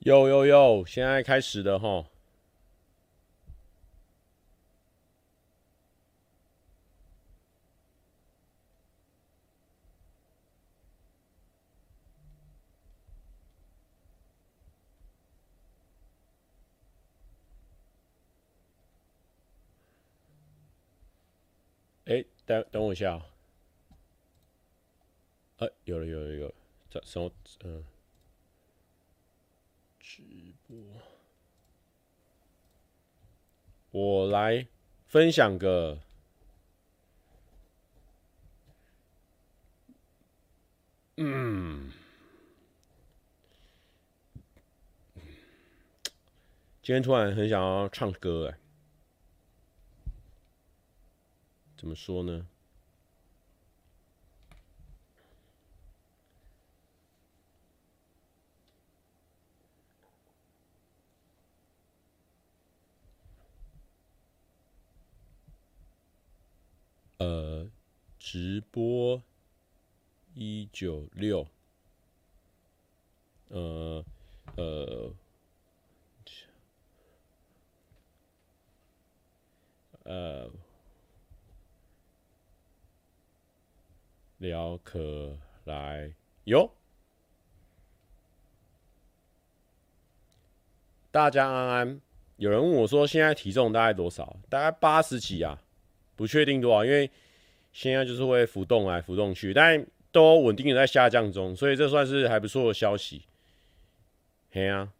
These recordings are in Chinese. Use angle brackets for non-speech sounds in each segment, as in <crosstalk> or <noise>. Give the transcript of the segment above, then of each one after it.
有有有，现在开始的吼。哎，等等我一下。哎，有了有了有了，这什么？嗯。直播，我来分享个，嗯，今天突然很想要唱歌哎，怎么说呢？呃，直播一九六，呃呃呃，聊可来哟，大家安安。有人问我说，现在体重大概多少？大概八十几啊。不确定多少，因为现在就是会浮动来浮动去，但都稳定的在下降中，所以这算是还不错的消息。嘿啊，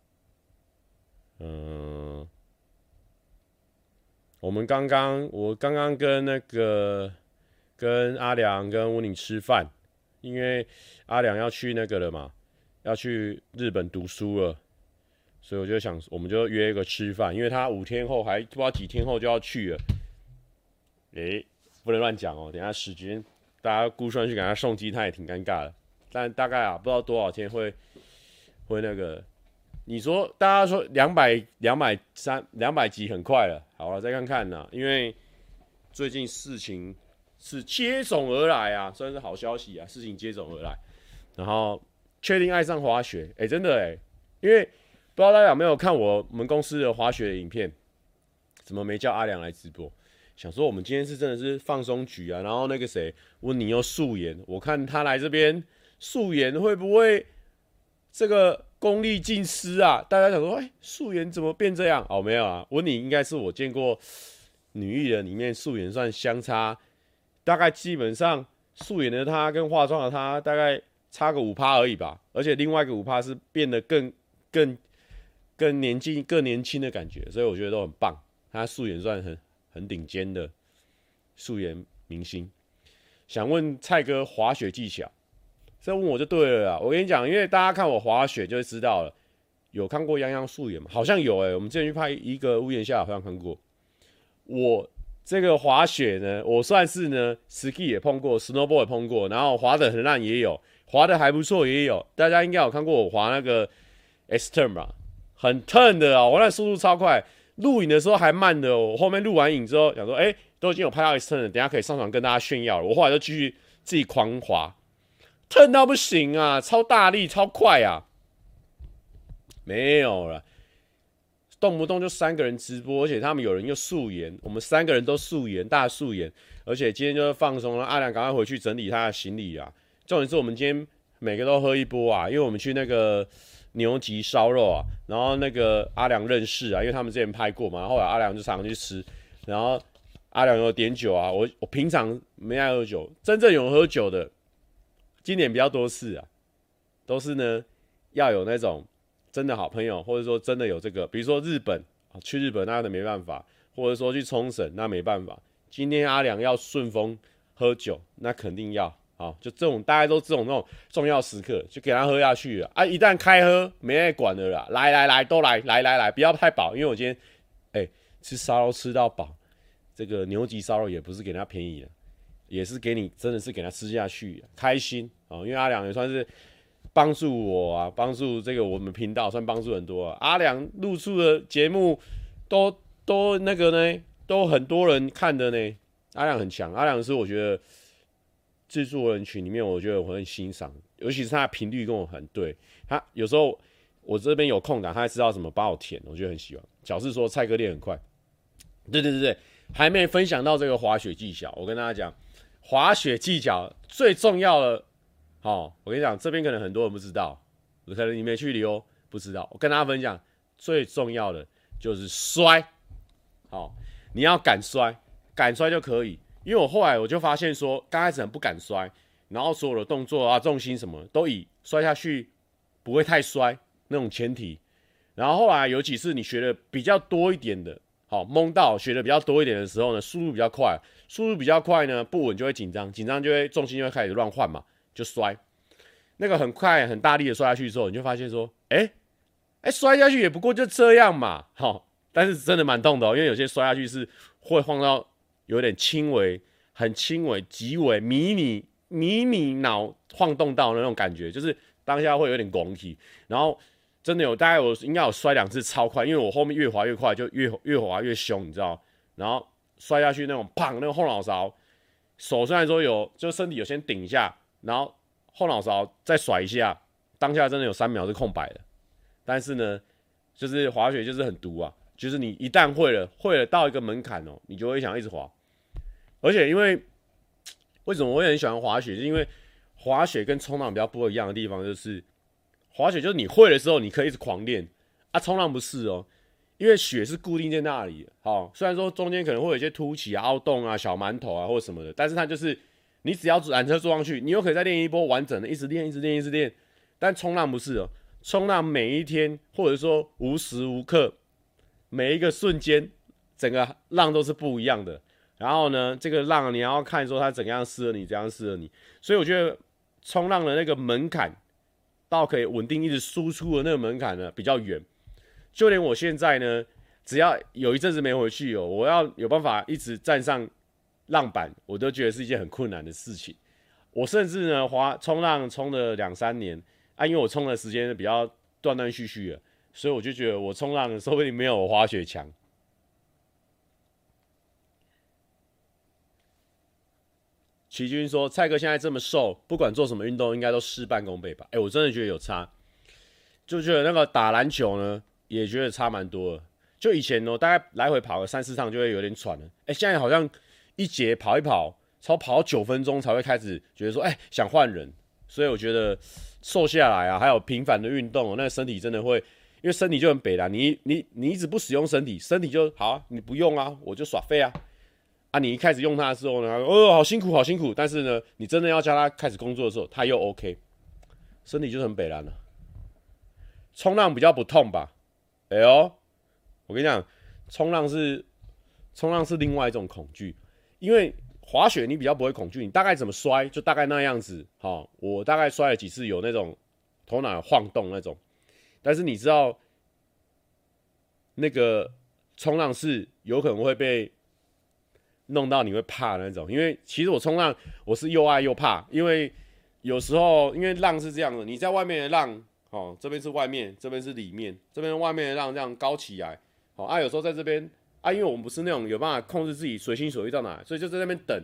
嗯，我们刚刚我刚刚跟那个跟阿良跟温宁吃饭，因为阿良要去那个了嘛，要去日本读书了，所以我就想我们就约一个吃饭，因为他五天后还不知道几天后就要去了。诶、不能乱讲哦！等下时间大家估算去给他送机，他也挺尴尬的。但大概啊，不知道多少天会会那个。你说大家说两百两百三两百集很快了，好了，再看看呐。因为最近事情是接踵而来啊，算是好消息啊，事情接踵而来。然后确定爱上滑雪，诶、欸，真的诶、欸，因为不知道大家有没有看我们公司的滑雪的影片，怎么没叫阿良来直播？想说我们今天是真的是放松局啊，然后那个谁温妮又素颜，我看他来这边素颜会不会这个功力尽失啊？大家想说，哎、素颜怎么变这样？哦，没有啊，温妮应该是我见过女艺人里面素颜算相差，大概基本上素颜的她跟化妆的她大概差个五趴而已吧，而且另外一个五趴是变得更更更年轻更年轻的感觉，所以我觉得都很棒，她素颜算很。很顶尖的素颜明星，想问蔡哥滑雪技巧，这问我就对了啦。我跟你讲，因为大家看我滑雪就会知道了，有看过泱泱素颜吗？好像有诶、我们之前去拍一个屋檐下，好像看过。我这个滑雪呢，我算是呢，ski 也碰过，snowboard 也碰过，然后滑得很烂也有，滑得还不错也有。大家应该有看过我滑那个 S turn 吧，很 turn 的啊，我那速度超快。录影的时候还慢的，我后面录完影之后想说，哎、都已经有拍到一次了，等下可以上传跟大家炫耀了。我后来就继续自己狂滑疼到不行啊，超大力，超快啊，没有了，动不动就三个人直播，而且他们有人又素颜，我们三个人都素颜，大素颜，而且今天就是放松了。阿良赶快回去整理他的行李啊，重点是我们今天每个都喝一波啊，因为我们去那个。牛吉烧肉啊，然后那个阿良认识啊，因为他们之前拍过嘛，后来阿良就常常去吃，然后阿良有点酒啊，我我平常没爱喝酒，真正有喝酒的，今年比较多次啊，都是呢要有那种真的好朋友，或者说真的有这个，比如说日本，去日本那样的没办法，或者说去冲绳那没办法，今天阿良要顺风喝酒，那肯定要。好，就这种大家都这种那种重要时刻，就给他喝下去了啊！一旦开喝，没人管的啦。来来来，都来来来来，不要太饱，因为我今天哎、吃烧肉吃到饱，这个牛脊烧肉也不是给他便宜的，也是给你真的是给他吃下去，开心啊！因为阿良也算是帮助我啊，帮助这个我们频道算帮助很多啊。阿良录出的节目都都那个呢，都很多人看的呢。阿良很强，阿良是我觉得。制作人群里面，我觉得我很欣赏，尤其是他的频率跟我很对。他有时候我这边有空档，他还知道怎么帮我填，我觉得很喜欢。小四说蔡哥练很快，对对对对，还没分享到这个滑雪技巧，我跟大家讲，滑雪技巧最重要的，好，我跟你讲，这边可能很多人不知道，可能你没去溜，不知道，我跟大家分享，最重要的就是摔，好，你要敢摔，敢摔就可以，因为我后来我就发现说，刚开始很不敢摔，然后所有的动作啊、重心什么都以摔下去不会太摔。那种前提，然后后来有几次你学的比较多一点的，好蒙到学的比较多一点的时候呢，速度比较快，速度比较快呢，不稳就会紧张，紧张就会重心就会开始乱换嘛，就摔。那个很快很大力的摔下去之后，你就发现说，哎，哎摔下去也不过就这样嘛，好，但是真的蛮痛的哦，因为有些摔下去是会晃到有点轻微、很轻微、极为、迷你、迷你脑晃动到那种感觉，就是当下会有点拱起，然后。真的有，大概我应该有摔两次超快，因为我后面越滑越快，就越越滑越凶，你知道？然后摔下去那种，砰，那个后脑勺，手虽然说有，就身体有先顶一下，然后后脑勺再甩一下，当下真的有三秒是空白的。但是呢，就是滑雪就是很毒啊，就是你一旦会了，会了到一个门槛哦，你就会想一直滑。而且因为为什么我也很喜欢滑雪，是因为滑雪跟冲浪比较不一样的地方就是。滑雪就是你会的时候，你可以一直狂练啊。冲浪不是哦，因为雪是固定在那里。好，虽然说中间可能会有一些凸起啊、凹洞啊、小馒头啊或者什么的，但是它就是你只要缆车坐上去，你又可以再练一波完整的，一直练、一直练、一直练。但冲浪不是哦，冲浪每一天或者说无时无刻每一个瞬间，整个浪都是不一样的。然后呢，这个浪你要看说它怎样适合你，怎样适合你。所以我觉得冲浪的那个门槛。到可以稳定一直输出的那个门槛呢，比较远，就连我现在呢，只要有一阵子没回去哦，我要有办法一直站上浪板，我都觉得是一件很困难的事情。我甚至呢，滑冲浪冲了两三年啊，因为我冲的时间比较断断续续的，所以我就觉得我冲浪的说不定没有滑雪强。齐军说：“蔡哥现在这么瘦，不管做什么运动，应该都事半功倍吧？”哎、我真的觉得有差，就觉得那个打篮球呢，也觉得差蛮多。就以前呢，大概来回跑个三四趟就会有点喘了。哎、欸，现在好像一节跑一跑，超跑九分钟才会开始觉得说：“哎、想换人。”所以我觉得瘦下来啊，还有频繁的运动，那个身体真的会，因为身体就很北啦。你你你一直不使用身体，身体就好啊，你不用啊，我就耍废啊。啊，你一开始用它的时候呢，哦，好辛苦，好辛苦。但是呢，你真的要叫它开始工作的时候，它又 OK，身体就很北烂了。冲浪比较不痛吧？哎呦，我跟你讲，冲浪是冲浪是另外一种恐惧，因为滑雪你比较不会恐惧，你大概怎么摔就大概那样子。好，我大概摔了几次，有那种头脑晃动那种。但是你知道，那个冲浪是有可能会被。弄到你会怕那种，因为其实我冲浪我是又爱又怕，因为有时候因为浪是这样的，你在外面的浪，哦，这边是外面，这边是里面，这边外面的浪这样高起来，好啊，有时候在这边啊，因为我们不是那种有办法控制自己随心所欲到哪，所以就在那边等，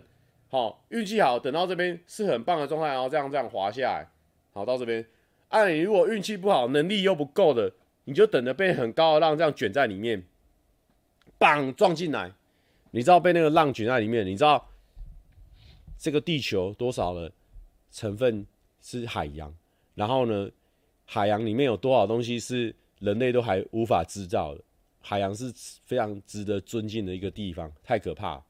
好，运气好等到这边是很棒的状态，然后这样这样滑下来，好到这边，啊，你如果运气不好，能力又不够的，你就等着被很高的浪这样卷在里面，棒撞进来。你知道被那个浪卷在里面，你知道这个地球多少的成分是海洋？然后呢，海洋里面有多少东西是人类都还无法知道的？海洋是非常值得尊敬的一个地方，太可怕，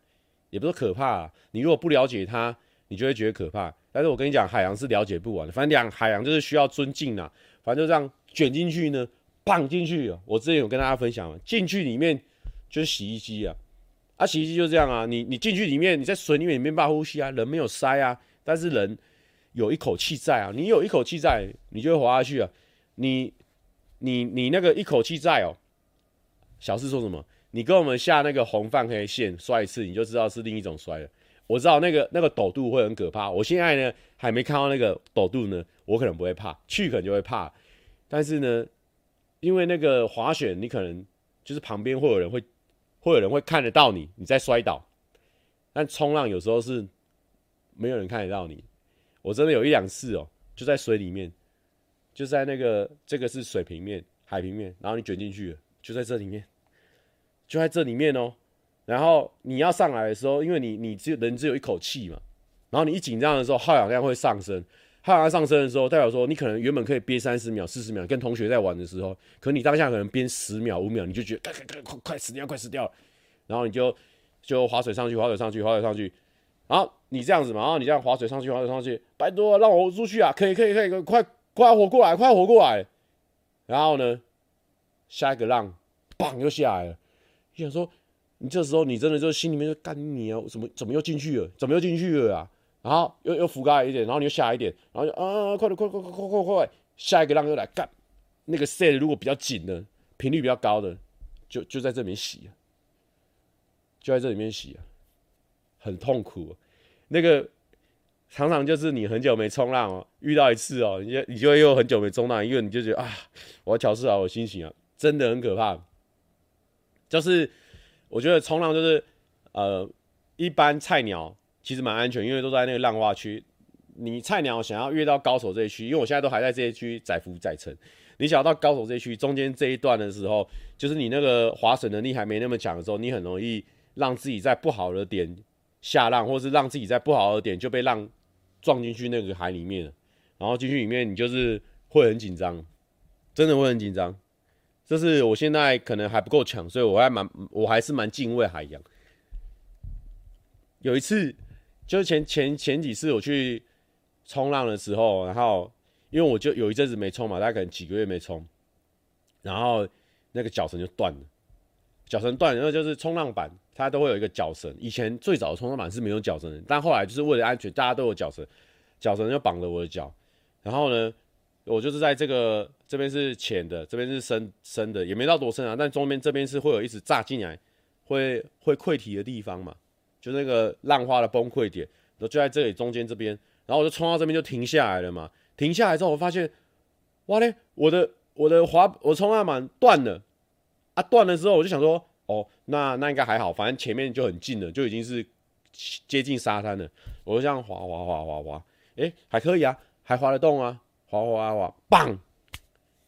也不是可怕。你如果不了解它，你就会觉得可怕。但是我跟你讲，海洋是了解不完的。反正两海洋就是需要尊敬啊。反正就这样卷进去呢，棒进去。我之前有跟大家分享，进去里面就是洗衣机啊。啊，洗衣机就这样啊，你你进去里面，你在水里面你没办法呼吸啊，人没有塞啊，但是人有一口气在啊，你有一口气在，你就会滑下去啊。你你你那个一口气在哦，小四说什么？你跟我们下那个红泛黑线摔一次，你就知道是另一种摔了。我知道那个那个抖度会很可怕，我现在呢还没看到那个抖度呢，我可能不会怕，去可能就会怕。但是呢，因为那个滑雪，你可能就是旁边会有人会。会有人会看得到你，你在摔倒，但冲浪有时候是没有人看得到你。我真的有一两次哦，就在水里面就在那个这个是水平面、海平面，然后你卷进去了，就在这里面，就在这里面哦。然后你要上来的时候，因为你你只有人只有一口气嘛，然后你一紧张的时候，耗氧量会上升。耗氧量上升的时候，代表说你可能原本可以憋三十秒、四十秒，跟同学在玩的时候，可你当下可能憋十秒、五秒，你就觉得快快快快死掉，快死掉了。然后你就就划水上去，划水上去，划水上去。然后你这样子嘛，然后你这样划水上去，划水上去，拜托让我出去啊！可以可以可以，快快活过来，快活过来。然后呢，下一个浪，砰又下来了。你想说，你这时候你真的就心里面就干你啊？怎么怎么又进去了？怎么又进去了啊？然后又又浮高一点，然后你又下一点，然后就啊，快点，快快快快快快！下一个浪又来干，那个 set 如果比较紧的，频率比较高的，就就在这里面洗，就在这里面洗啊，很痛苦。那个常常就是你很久没冲浪哦，遇到一次哦，你就你就又很久没冲浪，因为你就觉得啊，我要调试好我心情啊，真的很可怕。就是我觉得冲浪就是呃，一般菜鸟。其实蛮安全，因为都在那个浪花区。你菜鸟想要越到高手这一区，因为我现在都还在这一区载浮载沉。你想要到高手这一区中间这一段的时候，就是你那个划水能力还没那么强的时候，你很容易让自己在不好的点下浪，或是让自己在不好的点就被浪撞进去那个海里面。然后进去里面，你就是会很紧张，真的会很紧张。这是我现在可能还不够强，所以我还蛮我还是蛮敬畏海洋。有一次。就是前前前几次我去冲浪的时候，然后因为我就有一阵子没冲嘛，大概可能几个月没冲，然后那个脚绳就断了，脚绳断，然后就是冲浪板它都会有一个脚绳，以前最早的冲浪板是没有脚绳的，但后来就是为了安全，大家都有脚绳，脚绳就绑着我的脚，然后呢，我就是在这个这边是浅的，这边是深深的，也没到多深啊，但中间这边是会有一直炸进来，会会溃体的地方嘛。就那个浪花的崩溃点，然后就在这里中间这边，然后我就冲到这边就停下来了嘛。停下来之后，我发现，哇嘞，我的我的滑我冲浪板断了啊！断了之后，我就想说，哦，那那应该还好，反正前面就很近了，就已经是接近沙滩了。我就这样滑滑滑滑滑，哎、还可以啊，还滑得动啊，滑滑滑滑，棒，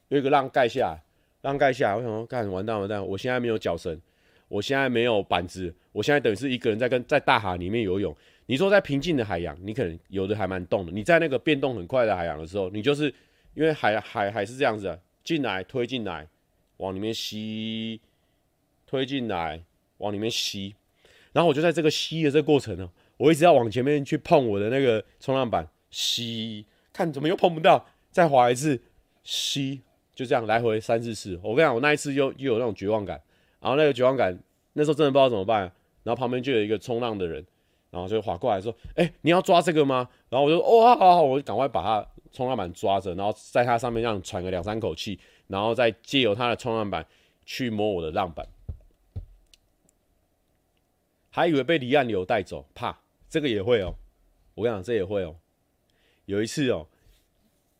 有一个浪盖下来，浪盖下来，我想说，干完蛋完蛋，我现在没有脚绳。我现在没有板子，我现在等于是一个人在跟在大海里面游泳。你说在平静的海洋，你可能游的还蛮动的。你在那个变动很快的海洋的时候，你就是因为海海海是这样子啊，进来推进来，往里面吸，推进来往里面吸。然后我就在这个吸的这个过程呢，我一直要往前面去碰我的那个冲浪板，吸，看怎么又碰不到，再滑一次，吸，就这样来回三四次。我跟你讲，我那一次又又有那种绝望感。然后那个绝望感，那时候真的不知道怎么办。然后旁边就有一个冲浪的人，然后就滑过来说：“哎、你要抓这个吗？”然后我就：“哦，好好好，我就赶快把他冲浪板抓着，然后在他上面这样喘个两三口气，然后再借由他的冲浪板去摸我的浪板。”还以为被离岸流带走，怕这个也会哦。我跟你讲，这也会哦。有一次哦。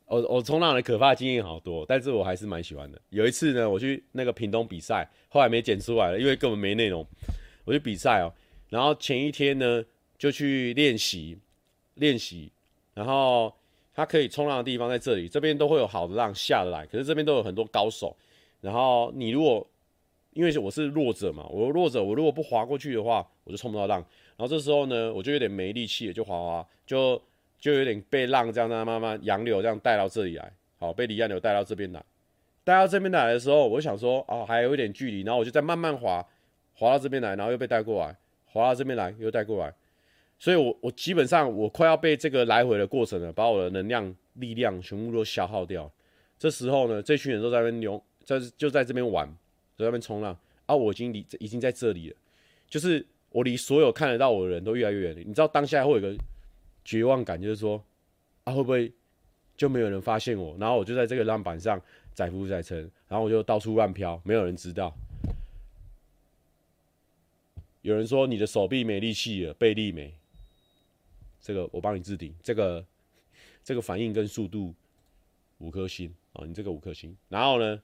我我冲浪的可怕经验好多，但是我还是蛮喜欢的。有一次呢，我去那个屏东比赛，后来没剪出来了，因为根本没内容。我去比赛哦，然后前一天呢就去练习练习，然后它可以冲浪的地方在这里，这边都会有好的浪下得来，可是这边都有很多高手。然后你如果因为我是弱者嘛，我弱者，我如果不滑过去的话，我就冲不到浪。然后这时候呢，我就有点没力气，就滑滑就。就有点被浪这样让它慢慢洋流这样带到这里来，好，被离岸流带到这边来，带到这边来的时候，我想说，哦，还有一点距离，然后我就再慢慢滑，滑到这边来，然后又被带过来，滑到这边来又带过来，所以我我基本上我快要被这个来回的过程了，把我的能量、力量全部都消耗掉。这时候呢，这群人都在那边游，在就在这边玩，在那边冲浪，啊，我已经离已经在这里了，就是我离所有看得到我的人都越来越远了。你知道当下会有个。绝望感就是说，啊，会不会就没有人发现我？然后我就在这个浪板上载浮载沉，然后我就到处乱飘，没有人知道。有人说你的手臂没力气了，背力没。这个我帮你置顶，这个这个反应跟速度五颗星啊，你这个五颗星。然后呢，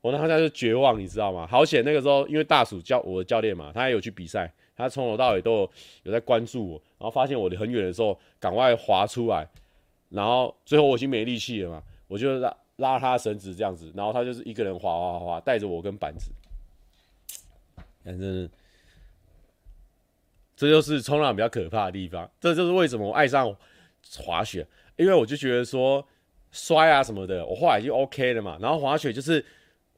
我当时就绝望，你知道吗？好险，那个时候因为大鼠教我的教练嘛，他也有去比赛。他从头到尾都有，有在关注我，然后发现我离很远的时候，赶快滑出来，然后最后我已经没力气了嘛，我就拉拉他绳子这样子，然后他就是一个人滑滑滑，带着我跟板子。反正这就是冲浪比较可怕的地方，这就是为什么我爱上滑雪，因为我就觉得说摔啊什么的，我后来就 OK 了嘛。然后滑雪就是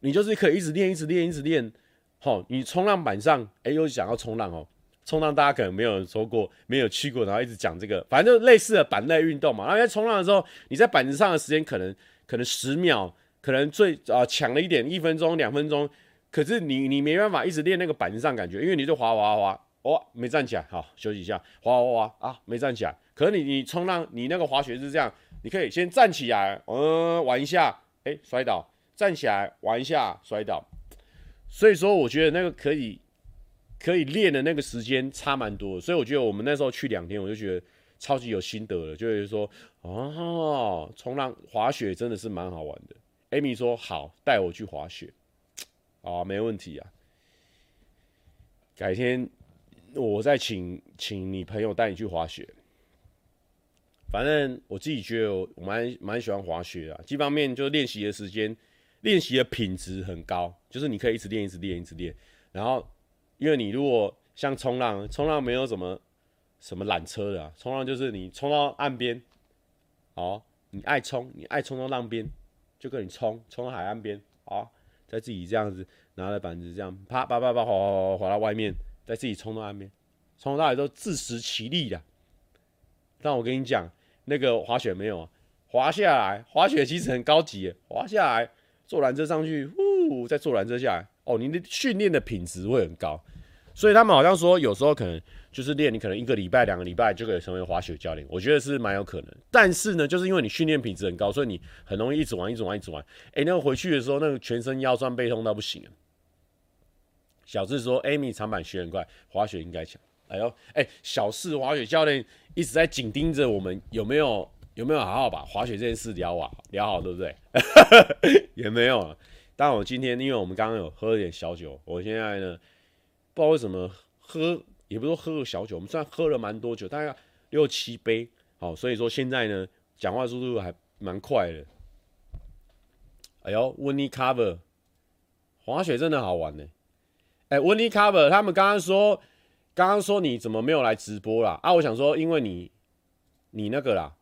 你就是可以一直练，一直练，一直练。好，你冲浪板上，哎、又想要冲浪哦。冲浪大家可能没有人说过，没有去过，然后一直讲这个，反正就类似的板类运动嘛。然后在冲浪的时候，你在板子上的时间可能可能十秒，可能最啊强了一点，一分钟、两分钟。可是你你没办法一直练那个板子上感觉，因为你就滑滑滑，哇、哦，没站起来，好休息一下，滑滑滑啊，没站起来。可是你你冲浪，你那个滑雪是这样，你可以先站起来，嗯，玩一下，哎，摔倒，站起来玩一下，摔倒。所以说，我觉得那个可以可以练的那个时间差蛮多。所以我觉得我们那时候去两天，我就觉得超级有心得了，就是说，哦，冲浪滑雪真的是蛮好玩的。Amy 说好，带我去滑雪。啊，没问题啊。改天我再请请你朋友带你去滑雪。反正我自己觉得我蛮蛮喜欢滑雪的，基本面就练习的时间，练习的品质很高，就是你可以一直练，一直练，一直练。然后，因为你如果像冲浪，冲浪没有什么什么缆车的啊，冲浪就是你冲到岸边，哦，你爱冲，你爱冲到浪边，就跟你冲冲到海岸边，好。再自己这样子拿着板子这样啪啪啪啪滑滑滑滑到外面，再自己冲到岸边，从头到尾都自食其力的。但我跟你讲，那个滑雪没有啊，滑下来，滑雪其实很高级，滑下来坐缆车上去，呼，再坐缆车下来，哦，你的训练的品质会很高。所以他们好像说，有时候可能就是练，你可能一个礼拜、两个礼拜就可以成为滑雪教练。我觉得是蛮有可能。但是呢，就是因为你训练品质很高，所以你很容易一直玩、一直玩、一直玩。哎，那个回去的时候，那个全身腰酸背痛到不行。小智说：“Amy 长板学很快，滑雪应该强。”哎呦，哎，小四滑雪教练一直在紧盯着我们，有没有有没有好好把滑雪这件事聊啊聊好，对不对？<laughs> 也没有啊。但我今天因为我们刚刚有喝了点小酒，我现在呢。不知道为什么喝，也不是说喝个小酒，我们虽然喝了蛮多酒，大概六七杯，好，所以说现在呢，讲话速度还蛮快的。哎呦，，Winnie cover 滑雪真的好玩呢。哎，，windy cover 他们刚刚说，刚刚说你怎么没有来直播啦？啊，我想说，因为你你那个啦，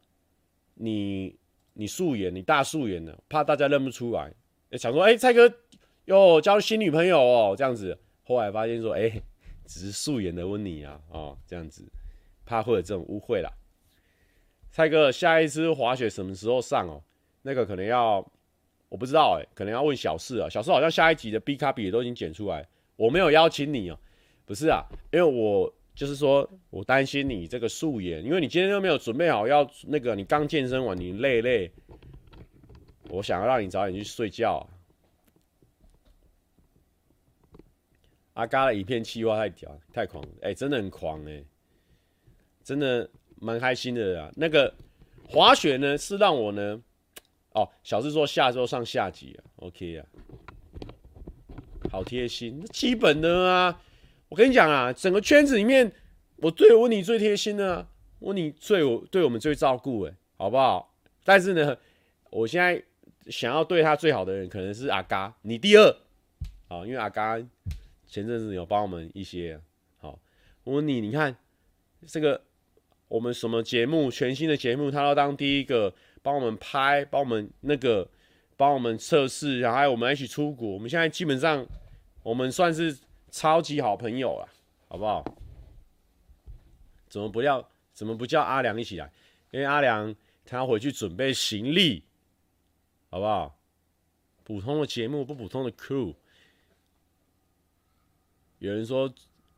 你你素颜，你大素颜的，怕大家认不出来。想说，哎，蔡哥哟交新女朋友哦，这样子。后来发现说，哎、只是素颜的温妮啊，哦，这样子，怕会有这种误会啦。蔡哥，下一次滑雪什么时候上哦？那个可能要，我不知道哎、可能要问小四啊。小四好像下一集的 B 卡比也都已经剪出来，我没有邀请你哦、不是啊，因为我就是说我担心你这个素颜，因为你今天又没有准备好要那个，你刚健身完你累累，我想要让你早点去睡觉、阿嘎的一片气话太屌，太狂，哎、真的很狂哎、真的蛮开心的啊。那个滑雪呢，是让我呢，哦，小智说下周上下集啊，OK 啊，好贴心，基本的啊。我跟你讲啊，整个圈子里面，我对我你最贴心的啊，温妮最我对我们最照顾哎，好不好？但是呢，我现在想要对他最好的人，可能是阿嘎，你第二，好，因为阿嘎。前阵子有帮我们一些，好，我问你，你看这个我们什么节目，全新的节目，他要当第一个帮我们拍，帮我们那个帮我们测试，然后还有我们一起出国，我们现在基本上我们算是超级好朋友了，好不好？怎么不叫怎么不叫阿良一起来？因为阿良他要回去准备行李，好不好？普通的节目不普通的 crew。有人说，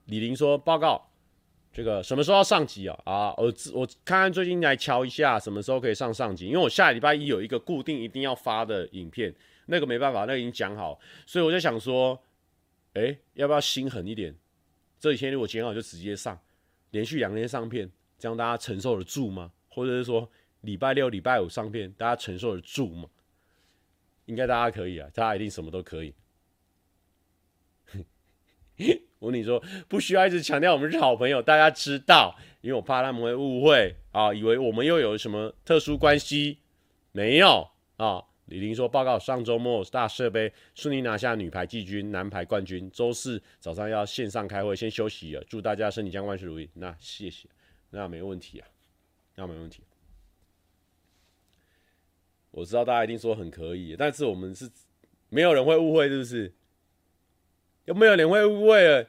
李玲说报告，这个什么时候要上集啊？啊，我我看看最近来瞧一下，什么时候可以上上集？因为我下礼拜一有一个固定一定要发的影片，那个没办法，那个已经讲好，所以我就想说，哎、要不要心狠一点？这几天如果剪好就直接上，连续两天上片，这样大家承受得住吗？或者是说礼拜六、礼拜五上片，大家承受得住吗？应该大家可以啊，大家一定什么都可以。<laughs> 我跟你说，不需要一直强调我们是好朋友，大家知道，因为我怕他们会误会啊，以为我们又有什么特殊关系，没有啊。李玲说：“报告，上周末大设杯顺利拿下女排季军、男排冠军。周四早上要线上开会，先休息了。祝大家身体健康，万事如意。那谢谢，那没问题啊，那没问题。我知道大家一定说很可以，但是我们是没有人会误会，是不是？有没有人会误会了？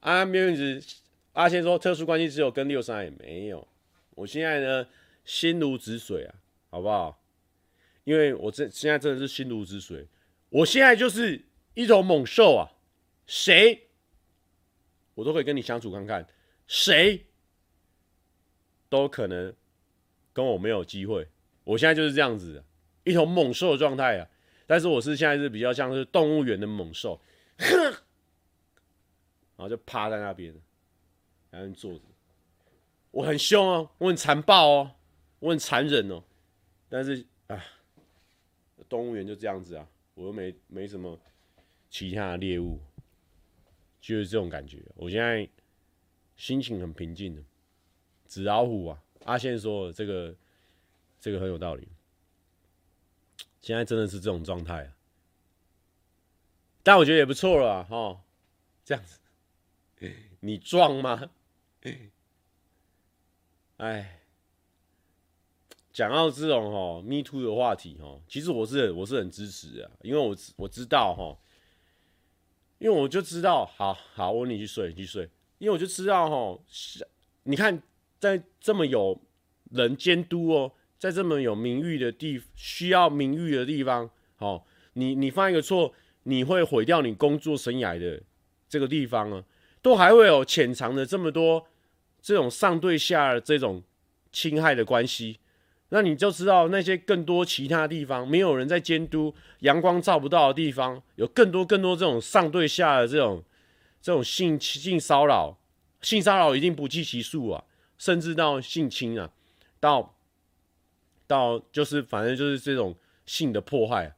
啊，没有子阿仙说特殊关系只有跟六三也没有。我现在呢，心如止水啊。”好不好？因为我这现在真的是心如止水，我现在就是一头猛兽啊！谁我都可以跟你相处看看，谁都可能跟我没有机会。我现在就是这样子，一头猛兽的状态啊！但是我是现在是比较像是动物园的猛兽，<laughs> 然后就趴在那边，然后坐着。我很凶哦，我很残暴哦，我很残忍哦。但是啊，动物园就这样子啊，我又没没什么其他的猎物，就是这种感觉。我现在心情很平静的，纸老虎啊，阿宪说这个这个很有道理。现在真的是这种状态，但我觉得也不错了哈，这样子，<laughs> 你壮吗？<laughs> 哎。讲到这种哈 Me Too 的话题哈，其实我是我是很支持的，因为我我知道哈，因为我就知道，好好，我你去睡，你去睡，因为我就知道哈，你看在这么有人监督哦，在这么有名誉的地需要名誉的地方，哦，你你犯一个错，你会毁掉你工作生涯的这个地方啊，都还会有潜藏的这么多这种上对下的这种侵害的关系。那你就知道那些更多其他地方没有人在监督，阳光照不到的地方，有更多更多这种上对下的这种这种性性骚扰，性骚扰一定不计其数啊，甚至到性侵啊，到到就是反正就是这种性的迫害。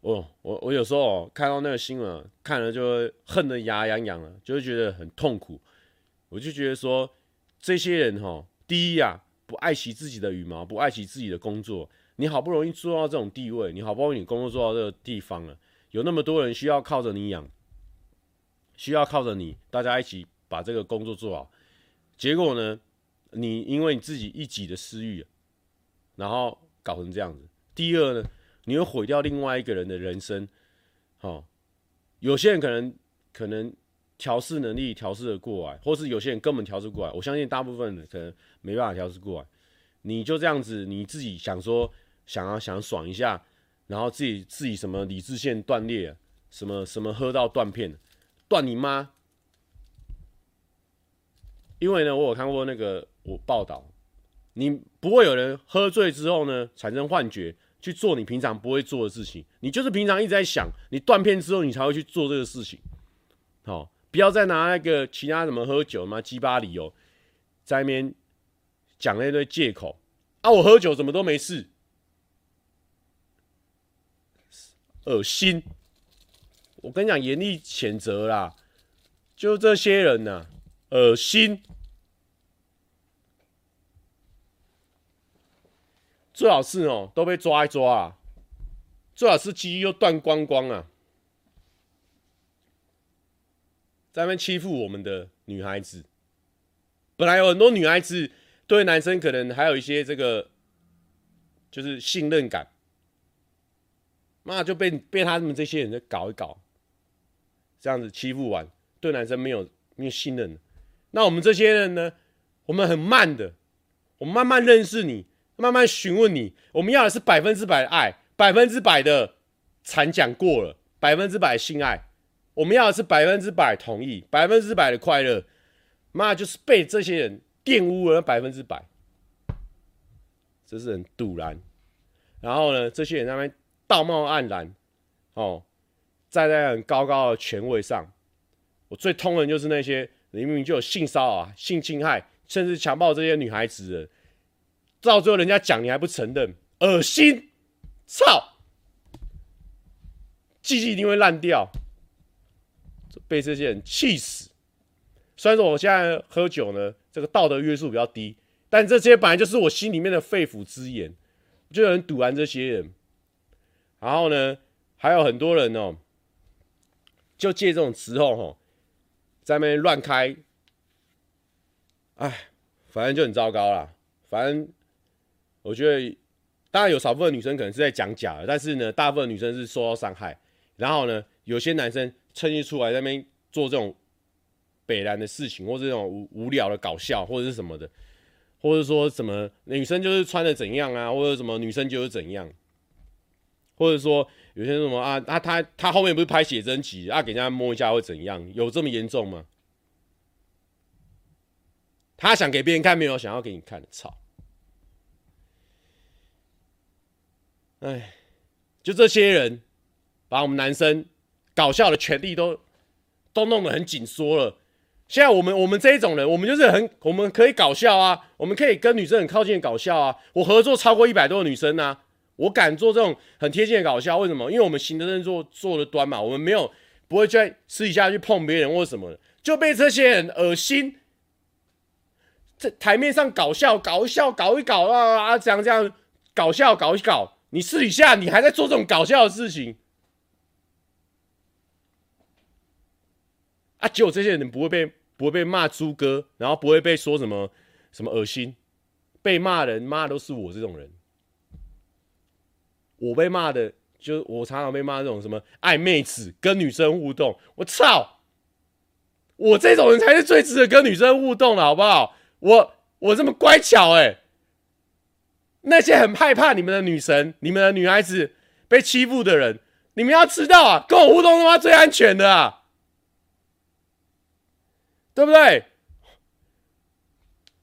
我我我有时候看到那个新闻，看了就会恨得牙痒痒了，就会觉得很痛苦。我就觉得说这些人哈，第一啊。不爱惜自己的羽毛，不爱惜自己的工作，你好不容易做到这种地位，你好不容易你工作做到这个地方了，有那么多人需要靠着你养，需要靠着你，大家一起把这个工作做好。结果呢，你因为你自己一己的私欲，然后搞成这样子。第二呢，你又毁掉另外一个人的人生。好，有些人可能可能。调试能力调试的过来，或是有些人根本调适过来，我相信大部分人可能没办法调试过来。你就这样子，你自己想说想要想爽一下，然后自己自己什么理智线断裂，什么什么喝到断片，断你妈！因为呢，我有看过那个我报道，你不会有人喝醉之后呢产生幻觉去做你平常不会做的事情，你就是平常一直在想，你断片之后你才会去做这个事情，好。不要再拿那个其他什么喝酒嘛，鸡巴理由，在那边讲那堆借口啊！我喝酒怎么都没事，恶心！我跟你讲，严厉谴责啦！就这些人呐、恶心！最好是哦，都被抓一抓啊！最好是鸡又断光光啊！在那边欺负我们的女孩子，本来有很多女孩子对男生可能还有一些这个，就是信任感，那就被被他们这些人搞一搞，这样子欺负完，对男生没有没有信任。那我们这些人呢，我们很慢的，我们慢慢认识你，慢慢询问你，我们要的是百分之百的爱，百分之百的惨讲过了，百分之百的性爱。我们要的是百分之百同意，百分之百的快乐，妈就是被这些人玷污了百分之百，这是很堵然。然后呢，这些人在那边道貌岸然，哦，站在很高高的权位上。我最痛恨就是那些明明就有性骚扰、性侵害，甚至强暴这些女孩子的，到最后人家讲你还不承认，恶心！操，鸡鸡一定会烂掉。被这些人气死。虽然说我现在喝酒呢，这个道德约束比较低，但这些本来就是我心里面的肺腑之言。就有人堵拦这些人，然后呢，还有很多人哦，就借这种时候吼，在那边乱开，哎，反正就很糟糕啦。反正我觉得，当然有少部分女生可能是在讲假的，但是呢，大部分女生是受到伤害。然后呢，有些男生趁机出来那边做这种北烂的事情，或者这种无无聊的搞笑，或者是什么的。或者说什么女生就是穿的怎样啊，或者什么女生就是怎样，或者说有些什么啊，他他他后面不是拍写真集啊，给人家摸一下会怎样？有这么严重吗？他想给别人看，没有想要给你看的，操！哎，就这些人把我们男生搞笑的权利都都弄得很紧缩了。现在我们我们这一种人，我们就是很我们可以搞笑啊，我们可以跟女生很靠近搞笑啊。我合作超过一百多个女生啊，我敢做这种很贴近的搞笑，为什么？因为我们行得正坐坐得端嘛，我们没有不会在私底下去碰别人或什么的，就被这些人恶心。在台面上搞笑搞笑搞一搞啊啊，这样这样搞笑搞一搞，你私底下你还在做这种搞笑的事情。啊！结果这些人不会被不会被骂猪哥，然后不会被说什么什么恶心，被骂人骂的都是我这种人。我被骂的，就我常常被骂这种什么爱妹子跟女生互动，我操！我这种人才是最值得跟女生互动的，好不好？我我这么乖巧哎、那些很害怕你们的女神、你们的女孩子被欺负的人，你们要知道啊，跟我互动的话最安全的啊！对不对？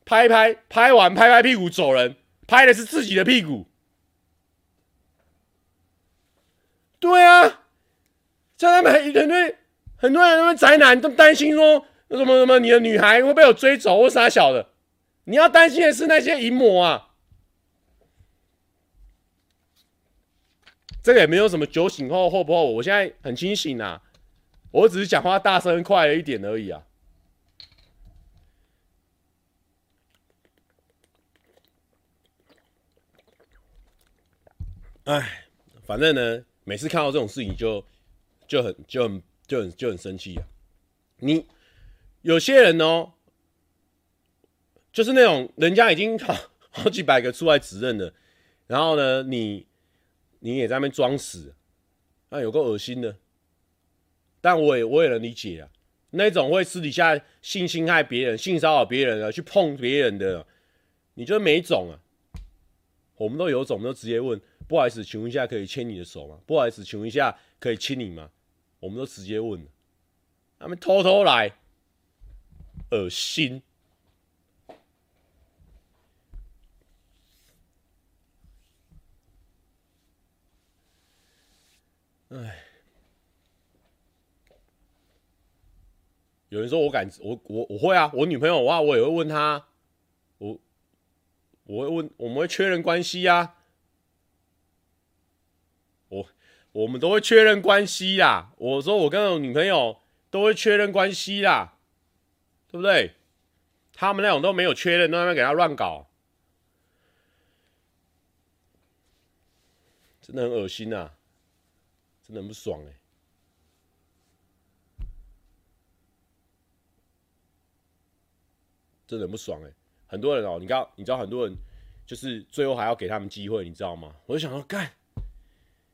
拍拍拍完，拍拍屁股走人，拍的是自己的屁股。对啊，像他们很很多很多人，他们宅男都担心说什么什么，你的女孩会被我追走或啥小的。你要担心的是那些淫魔啊。这个也没有什么酒醒后后不后，我现在很清醒啊，我只是讲话大声快了一点而已啊。哎，反正呢，每次看到这种事情就就很就很就很就很生气啊！你有些人哦，就是那种人家已经好好几百个出来指认了，然后呢，你你也在那边装死，那有个恶心的。但我也我也能理解啊，那种会私底下性侵害别人、性骚扰别人啊，去碰别人的，你就没种啊！我们都有种，我们都直接问。不好意思，请问一下可以牵你的手吗？不好意思，请问一下可以亲你吗？我们都直接问，他们偷偷来，恶心。哎，有人说我敢，我我我会啊，我女朋友的话我也会问她，我我会问，我们会确认关系呀。我我们都会确认关系啦。我说我跟我女朋友都会确认关系啦，对不对？他们那种都没有确认，都在那给他乱搞，真的很恶心呐，真的很不爽哎，真的很不爽哎。很多人哦，你知道，你知道很多人就是最后还要给他们机会，你知道吗？我就想说干。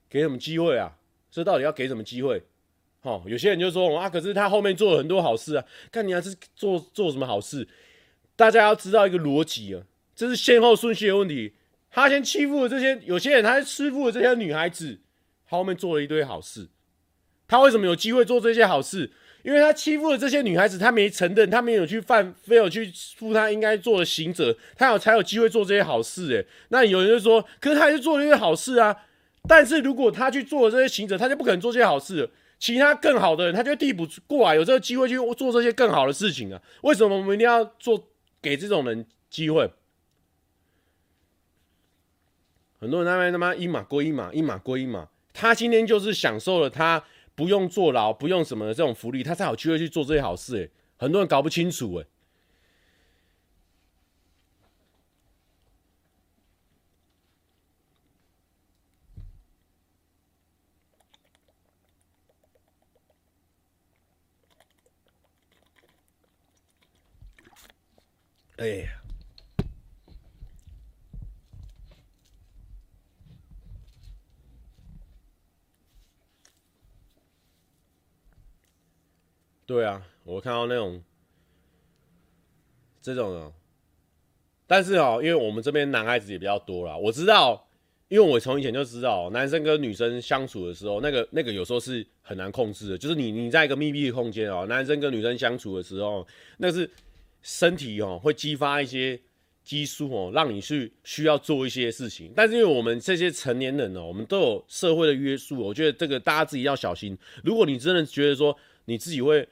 给什么机会啊？这到底要给什么机会？哦，有些人就说啊，可是他后面做了很多好事啊，看你还是做做什么好事？大家要知道一个逻辑啊，这是先后顺序的问题。他先欺负了这些有些人，他欺负了这些女孩子，他后面做了一堆好事。他为什么有机会做这些好事？因为他欺负了这些女孩子，他没承认，他没有去犯，非有去负他应该做的刑责，他有才有机会做这些好事。诶，那有人就说，可是他还是做了一些好事啊。但是如果他去做了这些行者，他就不可能做这些好事了。其他更好的人，他就递补过来，有这个机会去做这些更好的事情啊。为什么我们一定要做给这种人机会？很多人那边他妈一码归一码，一码归一码。他今天就是享受了他不用坐牢不用什么的这种福利他才有机会去做这些好事哎很多人搞不清楚哎哎呀。对啊，我看到那种这种的，但是哦，因为我们这边男孩子也比较多啦，我知道，因为我从以前就知道，男生跟女生相处的时候，那个那个有时候是很难控制的，就是你你在一个密闭的空间哦，男生跟女生相处的时候，那是身体哦会激发一些激素哦，让你去需要做一些事情，但是因为我们这些成年人哦，我们都有社会的约束，我觉得这个大家自己要小心。如果你真的觉得说你自己会。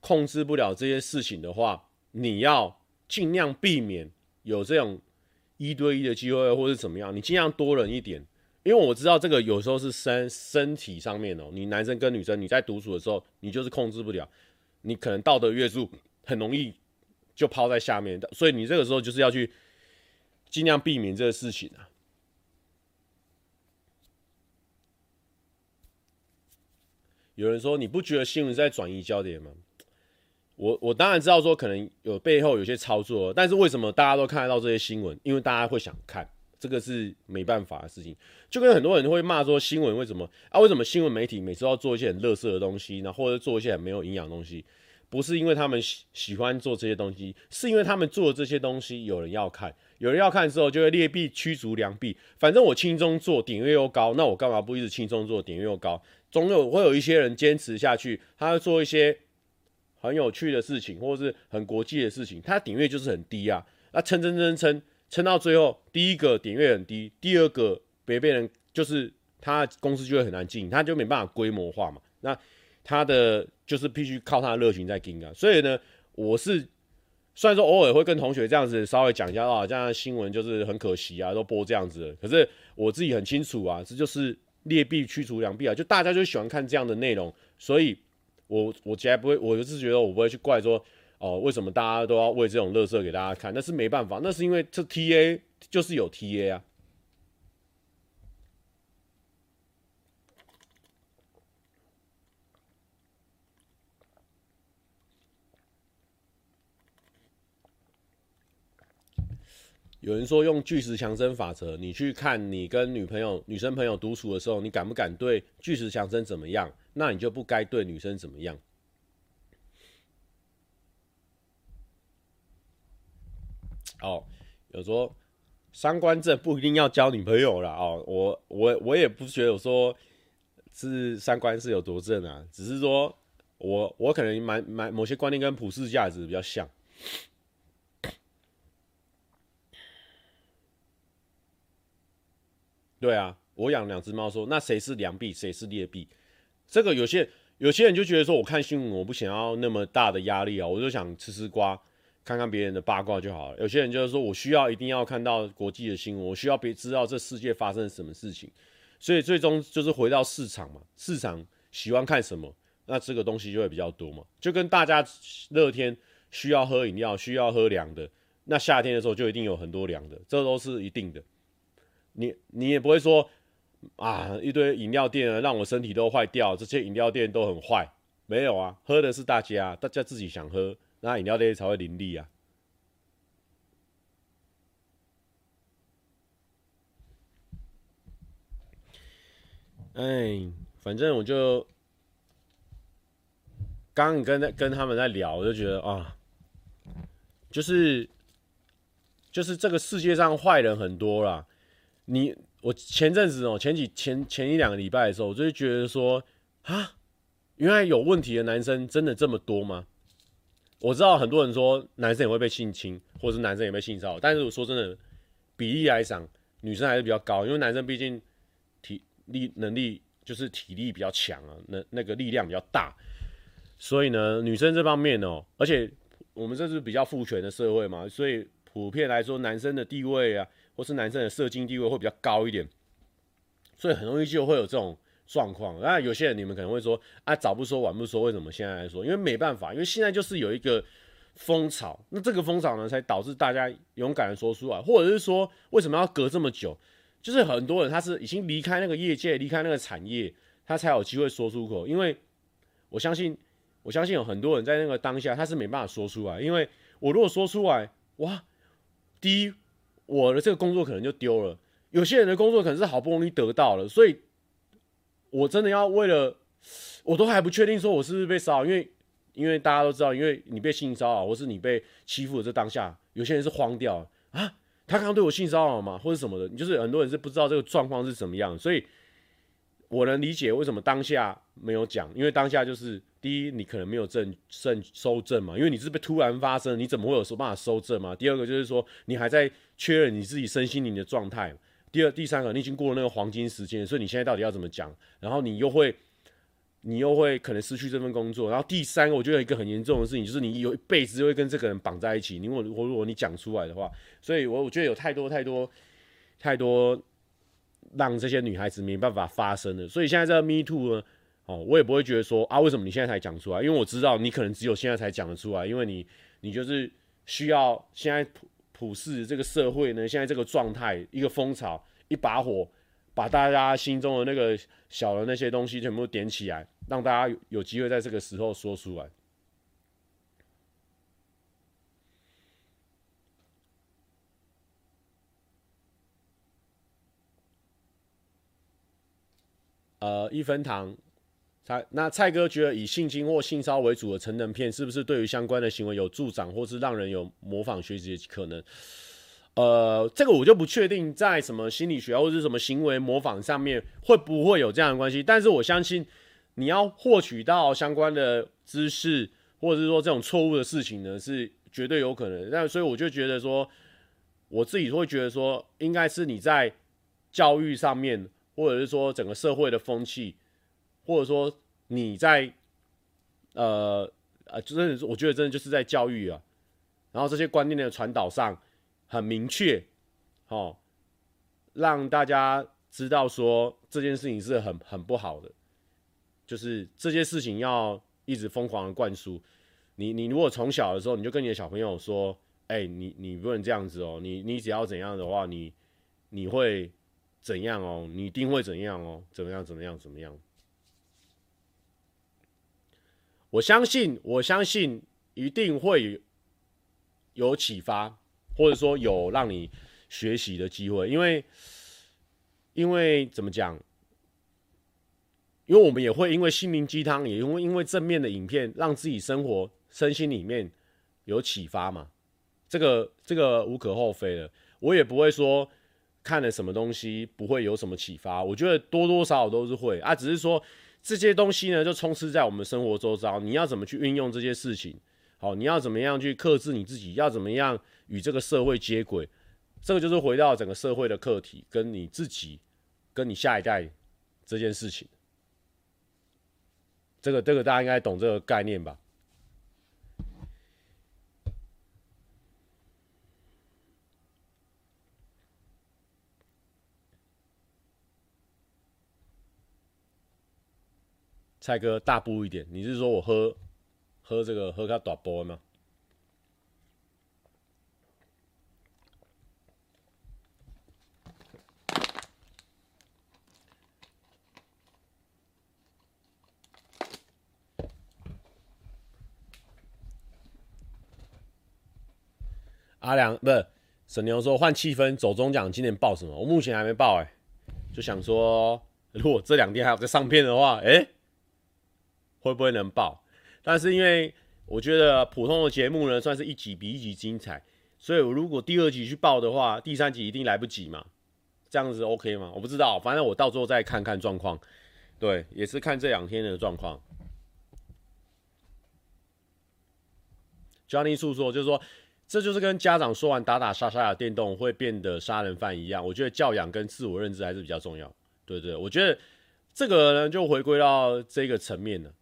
控制不了这些事情的话，你要尽量避免有这种一对一的机会，或是怎么样，你尽量多人一点。因为我知道这个有时候是身身体上面哦，你男生跟女生你在独处的时候，你就是控制不了，你可能道德约束很容易就抛在下面的，所以你这个时候就是要去尽量避免这个事情啊。有人说，你不觉得新闻在转移焦点吗？我我当然知道说可能有背后有些操作，但是为什么大家都看得到这些新闻？因为大家会想看，这个是没办法的事情。就跟很多人会骂说新闻为什么啊？为什么新闻媒体每次要做一些很垃圾的东西，然后或者做一些很没有营养的东西？不是因为他们喜喜欢做这些东西，是因为他们做的这些东西有人要看，有人要看之后就会劣币驱逐良币。反正我轻松做，点阅又高，那我干嘛不一直轻松做，点阅又高？总有会有一些人坚持下去，他会做一些。很有趣的事情，或者是很国际的事情，它点阅就是很低啊。那撑撑撑撑撑到最后，第一个点阅很低，第二个别被人就是他公司就会很难经营，他就没办法规模化嘛。那他的就是必须靠他的热情在经营啊。所以呢，我是虽然说偶尔会跟同学这样子稍微讲一下啊，这样新闻就是很可惜啊，都播这样子。可是我自己很清楚啊，这就是劣币驱逐良币啊，就大家就喜欢看这样的内容，所以。我我其实不会，我就是觉得我不会去怪说，哦，为什么大家都要为这种垃圾给大家看？那是没办法，那是因为这 TA 就是有 TA 啊。有人说用巨石强森法则，你去看你跟女朋友、女生朋友独处的时候，你敢不敢对巨石强森怎么样？那你就不该对女生怎么样。哦，有说三观正不一定要交女朋友啦。哦，我我我也不觉得说是三观是有多正啊，只是说我我可能蛮蛮某些观念跟普世价值比较像。对啊，我养两只猫，说那谁是良币，谁是劣币？这个有些有些人就觉得说，我看新闻我不想要那么大的压力啊，我就想吃吃瓜，看看别人的八卦就好了。有些人就是说我需要一定要看到国际的新闻，我需要别知道这世界发生什么事情，所以最终就是回到市场嘛，市场喜欢看什么，那这个东西就会比较多嘛。就跟大家热天需要喝饮料，需要喝凉的，那夏天的时候就一定有很多凉的，这都是一定的。你你也不会说啊，一堆饮料店啊，让我身体都坏掉，这些饮料店都很坏，没有啊，喝的是大家，大家自己想喝，那饮料店才会林立啊。哎，反正我就刚刚跟跟他们在聊，我就觉得啊，就是就是这个世界上坏人很多啦。你我前阵子哦，前几前前一两个礼拜的时候，我就觉得说啊，原来有问题的男生真的这么多吗？我知道很多人说男生也会被性侵，或者是男生也被性骚扰，但是我说真的，比例来讲，女生还是比较高，因为男生毕竟体力能力就是体力比较强啊，那那个力量比较大，所以呢，女生这方面哦，而且我们这是比较父权的社会嘛，所以普遍来说，男生的地位啊。或是男生的射精地位会比较高一点，所以很容易就会有这种状况。那有些人你们可能会说啊，早不说晚不说，为什么现在来说？因为没办法，因为现在就是有一个风潮，那这个风潮呢，才导致大家勇敢的说出来，或者是说为什么要隔这么久？就是很多人他是已经离开那个业界，离开那个产业，他才有机会说出口。因为我相信，我相信有很多人在那个当下他是没办法说出来，因为我如果说出来，哇。第一，我的这个工作可能就丢了；有些人的工作可能是好不容易得到了，所以我真的要为了，我都还不确定说我是不是被骚扰，因为因为大家都知道，因为你被性骚扰或是你被欺负的这当下，有些人是慌掉啊，他刚刚对我性骚扰吗，或者什么的，就是很多人是不知道这个状况是怎么样，所以。我能理解为什么当下没有讲，因为当下就是第一，你可能没有证证收证嘛，因为你是被突然发生，你怎么会有说办法收证嘛？第二个就是说，你还在确认你自己身心灵的状态。第二、第三个，你已经过了那个黄金时间，所以你现在到底要怎么讲？然后你又会，你又会可能失去这份工作。然后第三个，我觉得一个很严重的事情就是你有一辈子就会跟这个人绑在一起。你如果如果你讲出来的话，所以我我觉得有太多太多太多。让这些女孩子没办法发生的，所以现在这个 Me Too 呢，哦，我也不会觉得说啊，为什么你现在才讲出来？因为我知道你可能只有现在才讲得出来，因为你你就是需要现在普普世这个社会呢，现在这个状态，一个风潮，一把火，把大家心中的那个小的那些东西全部点起来，让大家有机会在这个时候说出来。呃，一分堂，那蔡哥觉得以性侵或性骚为主的成人片，是不是对于相关的行为有助长，或是让人有模仿学习的可能？呃，这个我就不确定，在什么心理学或者是什么行为模仿上面会不会有这样的关系。但是我相信，你要获取到相关的知识，或者是说这种错误的事情呢，是绝对有可能。那所以我就觉得说，我自己会觉得说，应该是你在教育上面。或者是说整个社会的风气，或者说你在呃呃，真的，我觉得真的就是在教育啊，然后这些观念的传导上很明确，哦，让大家知道说这件事情是很很不好的，就是这些事情要一直疯狂的灌输。你你如果从小的时候你就跟你的小朋友说，哎，你你不能这样子哦，你你只要怎样的话，你你会。怎样哦？你一定会怎样哦？怎么样？怎么样？怎么样？我相信，我相信一定会有启发，或者说有让你学习的机会。因为，因为怎么讲？因为我们也会因为心灵鸡汤，也因为因为正面的影片，让自己生活身心里面有启发嘛。这个这个无可厚非的，我也不会说。看了什么东西不会有什么启发？我觉得多多少少都是会啊，只是说这些东西呢，就充斥在我们生活周遭。你要怎么去运用这些事情？好，你要怎么样去克制你自己？要怎么样与这个社会接轨？这个就是回到整个社会的课题，跟你自己，跟你下一代这件事情。这个这个大家应该懂这个概念吧？蔡哥大步一点，你是说我喝喝这个喝咖大波吗？阿良不是沈牛说换气氛走中奖，今年报什么？我目前还没报哎、欸，就想说如果这两天还有在上片的话，哎、欸。会不会能爆？但是因为我觉得普通的节目呢，算是一集比一集精彩，所以我如果第二集去爆的话，第三集一定来不及嘛。这样子 OK 吗？我不知道，反正我到时候再看看状况。对，也是看这两天的状况。Johnny 诉说就是说，这就是跟家长说完打打杀杀的电动会变得杀人犯一样。我觉得教养跟自我认知还是比较重要。对对，我觉得这个呢，就回归到这个层面了。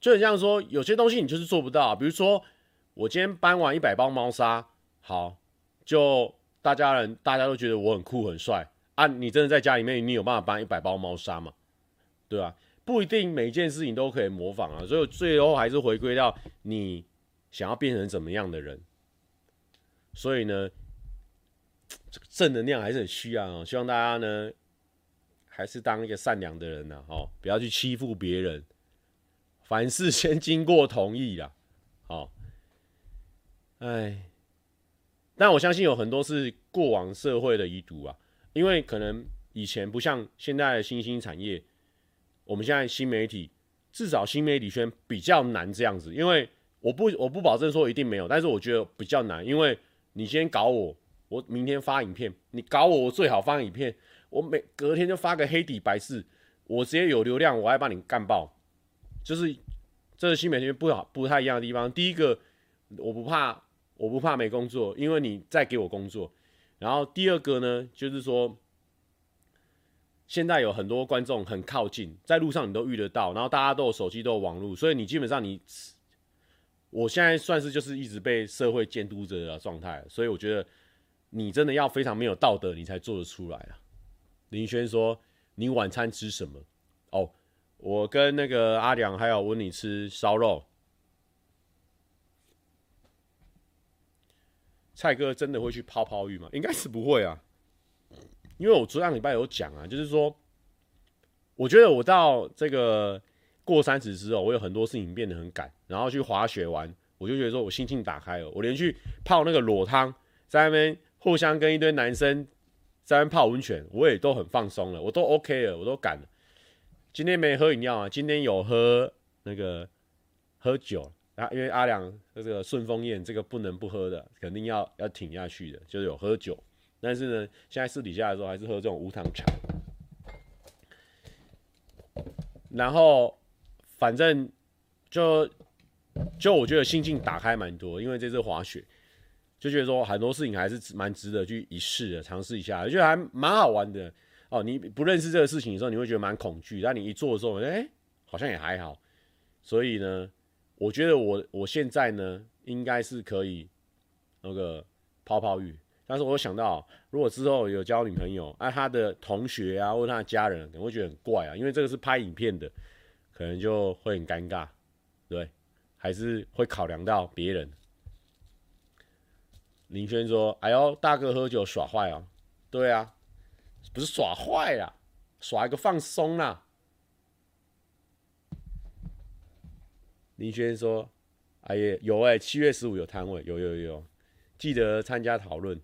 就很像说，有些东西你就是做不到。比如说，我今天搬完一百包猫砂，好，就大家人大家都觉得我很酷很帅啊。你真的在家里面，你有办法搬一百包猫砂吗？对吧？不一定每件事情都可以模仿啊。所以最后还是回归到你想要变成怎么样的人。所以呢，这个正能量还是很需要啊。希望大家呢，还是当一个善良的人呢，哦，不要去欺负别人。凡事先经过同意啦，<laughs> 好，哎，但我相信有很多是过往社会的遗毒啊，因为可能以前不像现在的新兴产业，我们现在新媒体，至少新媒体圈比较难这样子，因为我不我不保证说一定没有，但是我觉得比较难，因为你先搞我，我明天发影片，你搞我，我最好发影片，我每隔天就发个黑底白字，我直接有流量，我还把你干爆，就是这是新媒体圈不好不太一样的地方。第一个，我不怕。我不怕没工作，因为你再给我工作。然后第二个呢，就是说，现在有很多观众很靠近，在路上你都遇得到，然后大家都有手机，都有网络，所以你基本上你，我现在算是就是一直被社会监督着的状态，所以我觉得你真的要非常没有道德，你才做得出来啊。林轩说：“你晚餐吃什么？”哦，我跟那个阿良还有温妮吃烧肉。蔡哥真的会去泡泡浴吗？应该是不会啊，因为我昨天礼拜有讲啊，就是说，我觉得我到这个过三十之后，我有很多事情变得很赶，然后去滑雪玩，我就觉得说我心境打开了，我连去泡那个裸汤，在那边互相跟一堆男生在那边泡温泉，我也都很放松了，我都 OK 了，我都敢了。今天没喝饮料啊，今天有喝那个喝酒。啊，因为阿良这个顺风宴，这个不能不喝的，肯定要要挺下去的，就是有喝酒。但是呢，现在私底下的时候还是喝这种无糖茶。然后，反正就就我觉得心境打开蛮多，因为这次滑雪，就觉得说很多事情还是蛮值得去一试的，尝试一下，我觉得还蛮好玩的。你不认识这个事情的时候，你会觉得蛮恐惧，但你一做的时候，哎、好像也还好。所以呢。我觉得我我现在呢，应该是可以那个泡泡浴，但是我想到，如果之后有交女朋友，啊，他的同学啊，或他的家人可能会觉得很怪啊，因为这个是拍影片的，可能就会很尴尬，对，还是会考量到别人。林轩说：“哎呦，大哥喝酒耍坏哦？”对啊，不是耍坏啦，耍一个放松啦。林轩说：“哎呀，有哎、七月十五有摊位，有有有，有，记得参加讨论。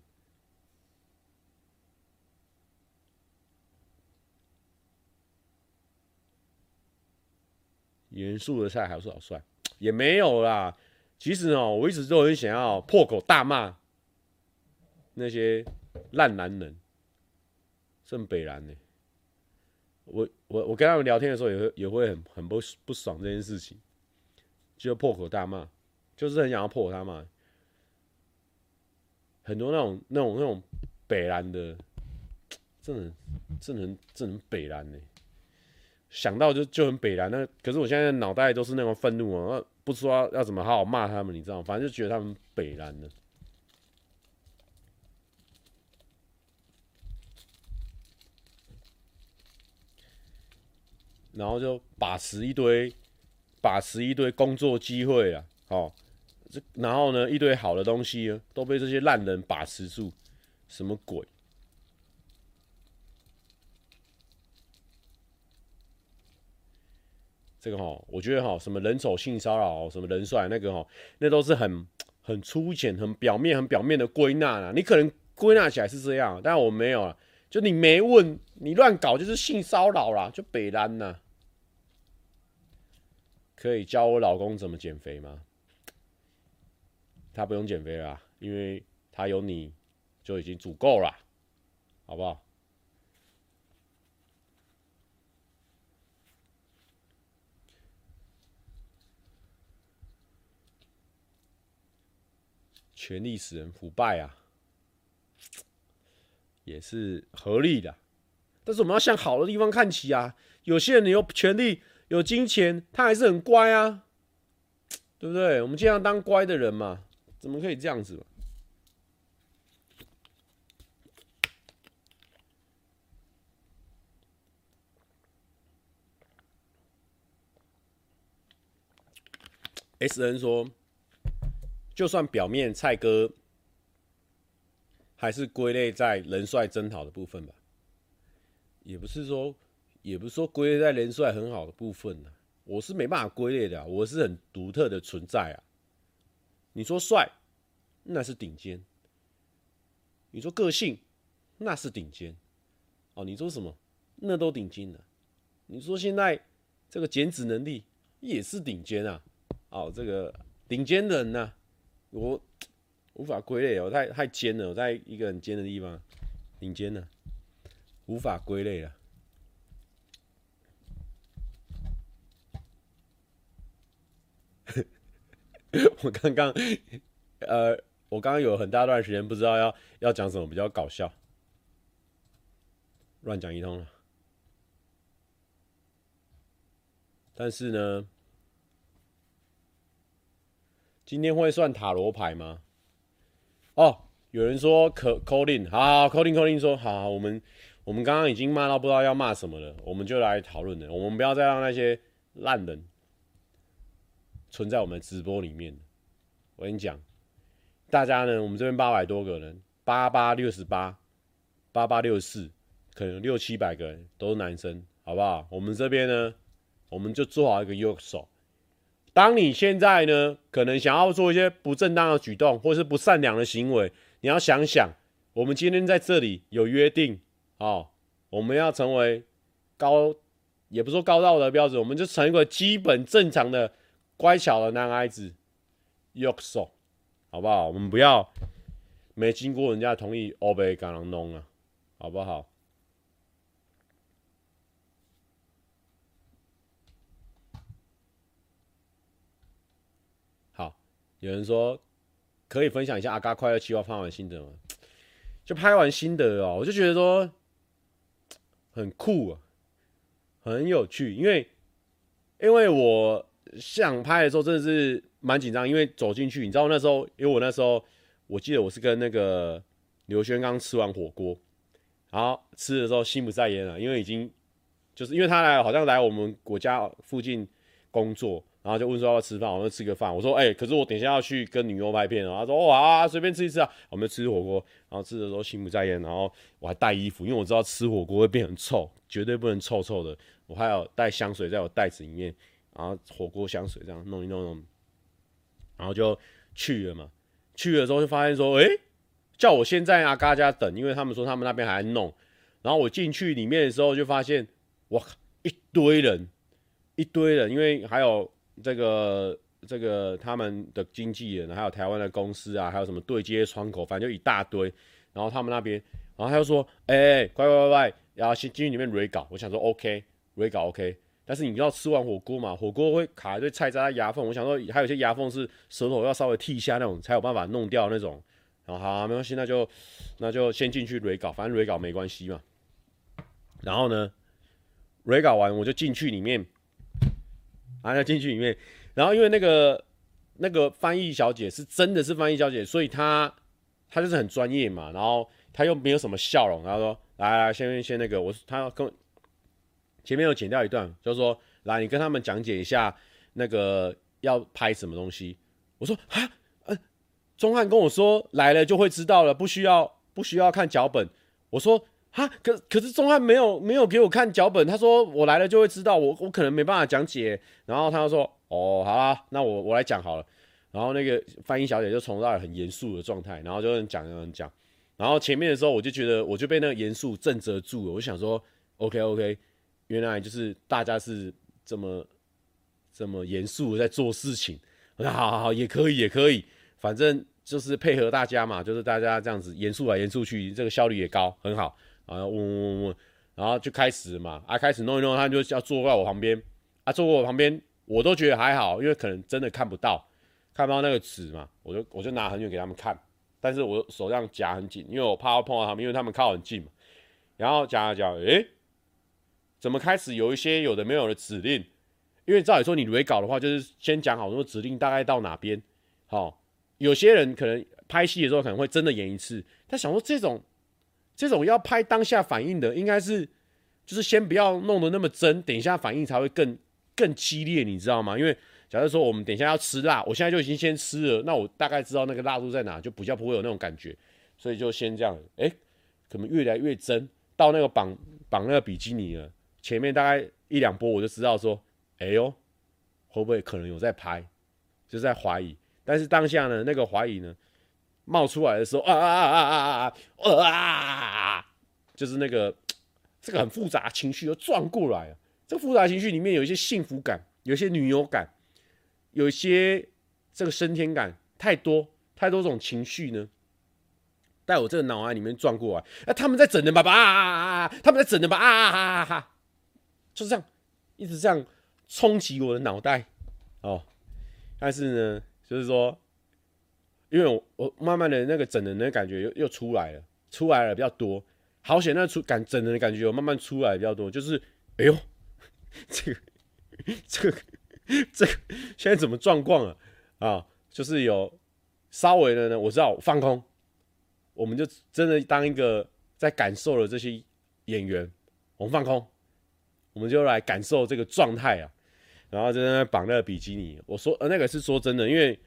严肃的菜还是好帅，也没有啦。其实哦，我一直都很想要破口大骂那些烂男人，甚北烂呢。我我我跟他们聊天的时候，也会也会很很不不爽这件事情。”就破口大骂，就是很想要破口大骂，很多那种那种那种北烂的，真的真的很真的很北烂呢。想到就就很北烂，那可是我现在脑袋都是那种愤怒啊，不知道要怎么好好骂他们，你知道吗？反正就觉得他们北烂的，然后就把持一堆。把持一堆工作机会啊，哦，这然后呢，一堆好的东西都被这些烂人把持住，什么鬼？这个哈，我觉得哈，什么人丑性骚扰，什么人帅那个哈，那都是很很粗浅、很表面、很表面的归纳啊。你可能归纳起来是这样，但我没有啊。就你没问，你乱搞就是性骚扰啦，就北烂呐。可以教我老公怎么减肥吗？他不用减肥了，因为他有你就已经足够了，好不好？权力使人腐败啊，也是合理的。但是我们要向好的地方看齐啊。有些人有权力。有金钱，他还是很乖啊，对不对？我们尽量当乖的人嘛，怎么可以这样子？S N 说，就算表面蔡哥还是归类在人帅真好的部分吧，也不是说。也不是说归类在人帅很好的部分呢，我是没办法归类的，我是很独特的存在啊。你说帅，那是顶尖；你说个性，那是顶尖。哦，你说什么？那都顶尖的。你说现在这个减脂能力也是顶尖啊。哦，这个顶尖的人呢、我无法归类，我太太尖了，我在一个很尖的地方，顶尖的，无法归类了。<laughs> 我刚刚，呃，我刚刚有很大段时间不知道要要讲什么比较搞笑，乱讲一通了。但是呢，今天会算塔罗牌吗？哦，有人说可 Colin，好，Colin Colin 说，好，我们我们刚刚已经骂到不知道要骂什么了，我们就来讨论了，我们不要再让那些烂人。存在我们直播里面，我跟你讲，大家呢，我们这边八百多个人，八八六十八，八八六十四，可能六七百个人都是男生，好不好？我们这边呢，我们就做好一个右手。当你现在呢，可能想要做一些不正当的举动，或是不善良的行为，你要想想，我们今天在这里有约定，哦，我们要成为高，也不说高道德标准，我们就成一个基本正常的。乖巧的男孩子，右手，好不好？我们不要没经过人家同意，欧北赶人弄了，好不好？好，有人说可以分享一下阿嘎快乐计划拍完心得吗？就拍完心得哦，我就觉得说很酷啊，很有趣，因为因为我。想拍的时候真的是蛮紧张，因为走进去，你知道那时候，因为我那时候我记得我是跟那个刘轩刚吃完火锅，然后吃的时候心不在焉了，因为已经就是因为他来好像来我们国家附近工作，然后就问说要不要吃饭，我说吃个饭，我说哎、可是我等一下要去跟女优拍片，然后他说哦啊，随便吃一吃啊，我们吃火锅，然后吃的时候心不在焉，然后我还带衣服，因为我知道吃火锅会变很臭，绝对不能臭臭的，我还有带香水在我袋子里面。然后火锅香水这样弄一弄弄，然后就去了嘛。去了之后就发现说，哎，叫我先在阿嘎家等，因为他们说他们那边还在弄。然后我进去里面的时候就发现，哇，一堆人，一堆人，因为还有这个这个他们的经纪人，还有台湾的公司啊，还有什么对接窗口，反正就一大堆。然后他们那边，然后他就说，哎，快快快快，然后先进去里面 re 稿。我想说，OK，re 稿 OK。但是你要吃完火锅嘛，火锅会卡一堆菜渣牙缝。我想说，还有些牙缝是舌头要稍微剔一下那种，才有办法弄掉那种。然后好、没关系，那就那就先进去 re 稿，反正 re 稿没关系嘛。然后呢，re 稿完我就进去里面，啊，要进去里面。然后因为那个那个翻译小姐是真的是翻译小姐，所以她她就是很专业嘛。然后她又没有什么笑容，然后说来来，先先那个，我她要跟。前面有剪掉一段，就是说，来，你跟他们讲解一下那个要拍什么东西。我说啊，呃，钟汉跟我说来了就会知道了，不需要不需要看脚本。我说啊，可可是钟汉没有没有给我看脚本，他说我来了就会知道，我我可能没办法讲解。然后他就说哦，好啦，那我我来讲好了。然后那个翻译小姐就从那里很严肃的状态，然后就讲讲讲。然后前面的时候我就觉得我就被那个严肃震慑住了，我就想说 OK OK。原来就是大家是这么这么严肃在做事情，我说好好好，也可以也可以，反正就是配合大家嘛，就是大家这样子严肃来严肃去，这个效率也高，很好。然后嗡嗡嗡，然后就开始嘛，啊，开始弄一弄，他就要坐在我旁边，啊，坐在我旁边，我都觉得还好，因为可能真的看不到，看不到那个纸嘛，我就我就拿很远给他们看，但是我手上夹很紧，因为我怕要碰到他们，因为他们靠很近嘛，然后夹啊夹，诶。怎么开始有一些有的没有的指令？因为照理说你 re 稿的话，就是先讲好说指令大概到哪边。好，有些人可能拍戏的时候可能会真的演一次。他想说这种这种要拍当下反应的，应该是就是先不要弄得那么真，等一下反应才会更更激烈，你知道吗？因为假如说我们等一下要吃辣，我现在就已经先吃了，那我大概知道那个辣度在哪，就比较不会有那种感觉，所以就先这样。哎，可能越来越真，到那个绑绑那个比基尼了。前面大概一两波我就知道说，哎呦，会不会可能有在拍，就在怀疑。但是当下呢，那个怀疑呢，冒出来的时候啊啊啊啊啊啊啊，就是那个这个很复杂情绪又转过来了。这个复杂情绪里面有一些幸福感，有一些女友感，有一些这个升天感，太多太多种情绪呢，在我这个脑海里面转过来。啊，他们在整人吧吧啊啊啊！他们在整人吧啊啊啊啊啊！就是这样，一直这样冲击我的脑袋哦。但是呢，就是说。因为我我慢慢的那个整人的感觉又又出来了，出来了比较多，好险那出感整人的感觉有慢慢出来比较多，就是哎呦，<laughs> 这个这个这个现在怎么状况啊？啊，就是有稍微的呢，我知道放空，我们就真的当一个在感受了这些演员，我们放空，我们就来感受这个状态啊，然后就在那绑那个比基尼，我说呃那个是说真的，因为。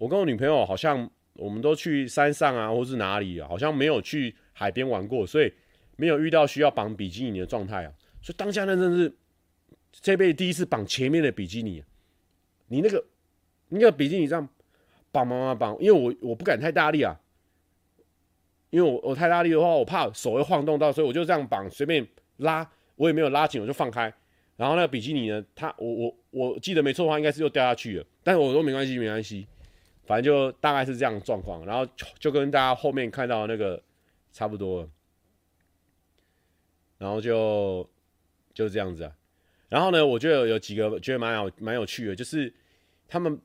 我跟我女朋友好像，我们都去山上啊，或是哪里啊，好像没有去海边玩过，所以没有遇到需要绑比基尼的状态啊。所以当下那真是这辈子第一次绑前面的比基尼。你那个，你那个比基尼这样绑绑绑绑，因为我我不敢太大力啊，因为我我太大力的话，我怕手会晃动到，所以我就这样绑，随便拉，我也没有拉紧，我就放开。然后那个比基尼呢，他我我我记得没错的话，应该是又掉下去了。但是我说没关系，没关系。反正就大概是这样状况，然后就跟大家后面看到那个差不多，然后就就这样子啊。然后呢，我觉得有几个觉得蛮有蛮有趣的，就是他们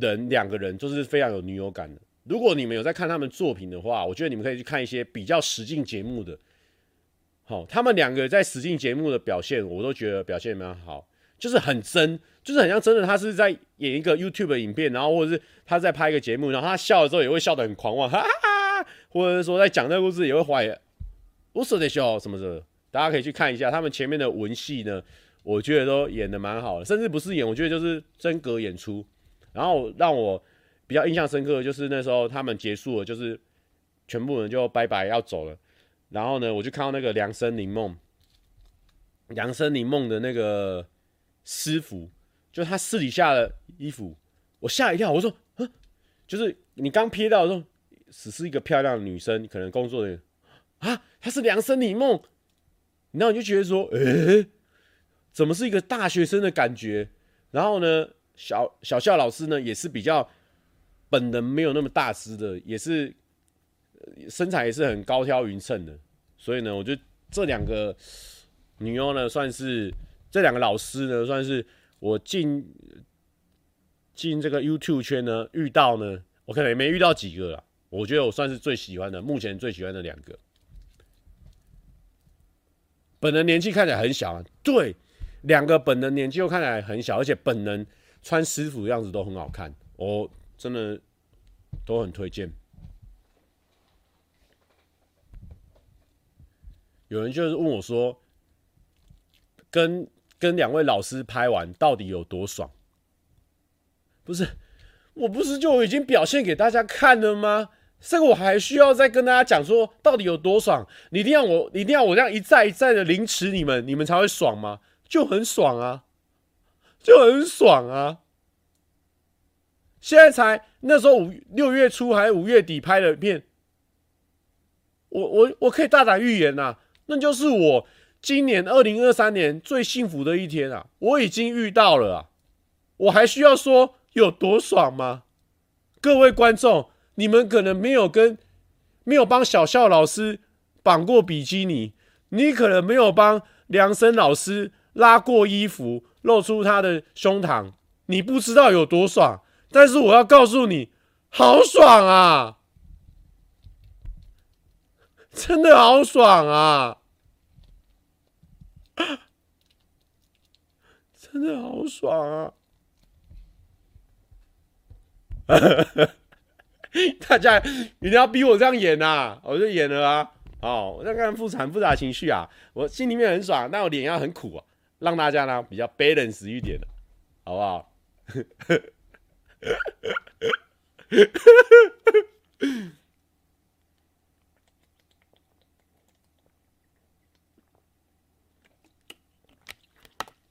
人两个人都是非常有女友感的。如果你们有在看他们作品的话，我觉得你们可以去看一些比较实境节目的。好，他们两个在实境节目的表现，我都觉得表现蛮好。就是很真，就是很像真的。他是在演一个 YouTube 的影片，然后或者是他在拍一个节目，然后他笑的时候也会笑得很狂妄，哈哈哈，或者是说在讲这个故事也会怀疑，我说的笑什么的，大家可以去看一下他们前面的文戏呢，我觉得都演的蛮好的，甚至不是演，我觉得就是真格演出。然后让我比较印象深刻的就是那时候他们结束了，就是全部人就拜拜要走了，然后呢，我就看到那个梁生柠梦，梁生柠梦的那个。师傅，就是他私底下的衣服，我吓一跳。我说，嗯，就是你刚瞥到的时候，只是一个漂亮的女生，可能工作人员啊，她是梁生柠梦，然后你就觉得说，诶、怎么是一个大学生的感觉？然后呢，小小校老师呢，也是比较本人没有那么大师的，也是身材也是很高挑匀称的，所以呢，我觉得这两个女优呢，算是。这两个老师呢，算是我进进这个 YouTube 圈呢遇到呢，我可能也没遇到几个了。我觉得我算是最喜欢的，目前最喜欢的两个。本人年纪看起来很小啊，对，两个本人年纪又看起来很小，而且本人穿师傅的样子都很好看，我真的都很推荐。有人就是问我说，跟跟两位老师拍完到底有多爽？不是，我不是就已经表现给大家看了吗？这个我还需要再跟大家讲说到底有多爽？你一定要我，一定要我这样一再一再的凌迟你们，你们才会爽吗？就很爽啊，就很爽啊！现在才那时候五六月初还是五月底拍的片，我我我可以大胆预言呐，那就是我。今年二零二三年最幸福的一天啊，我已经遇到了啊，我还需要说有多爽吗？各位观众，你们可能没有跟没有帮小笑老师绑过比基尼，你可能没有帮梁生老师拉过衣服，露出他的胸膛，你不知道有多爽。但是我要告诉你，好爽啊，<laughs> 真的好爽啊！<laughs> 真的好爽啊！<laughs> 大家一定要逼我这样演呐、啊，我就演了啊！哦，我在看复杂复杂情绪啊，我心里面很爽，但我脸要很苦啊，让大家呢比较 balance 一点的，好不好？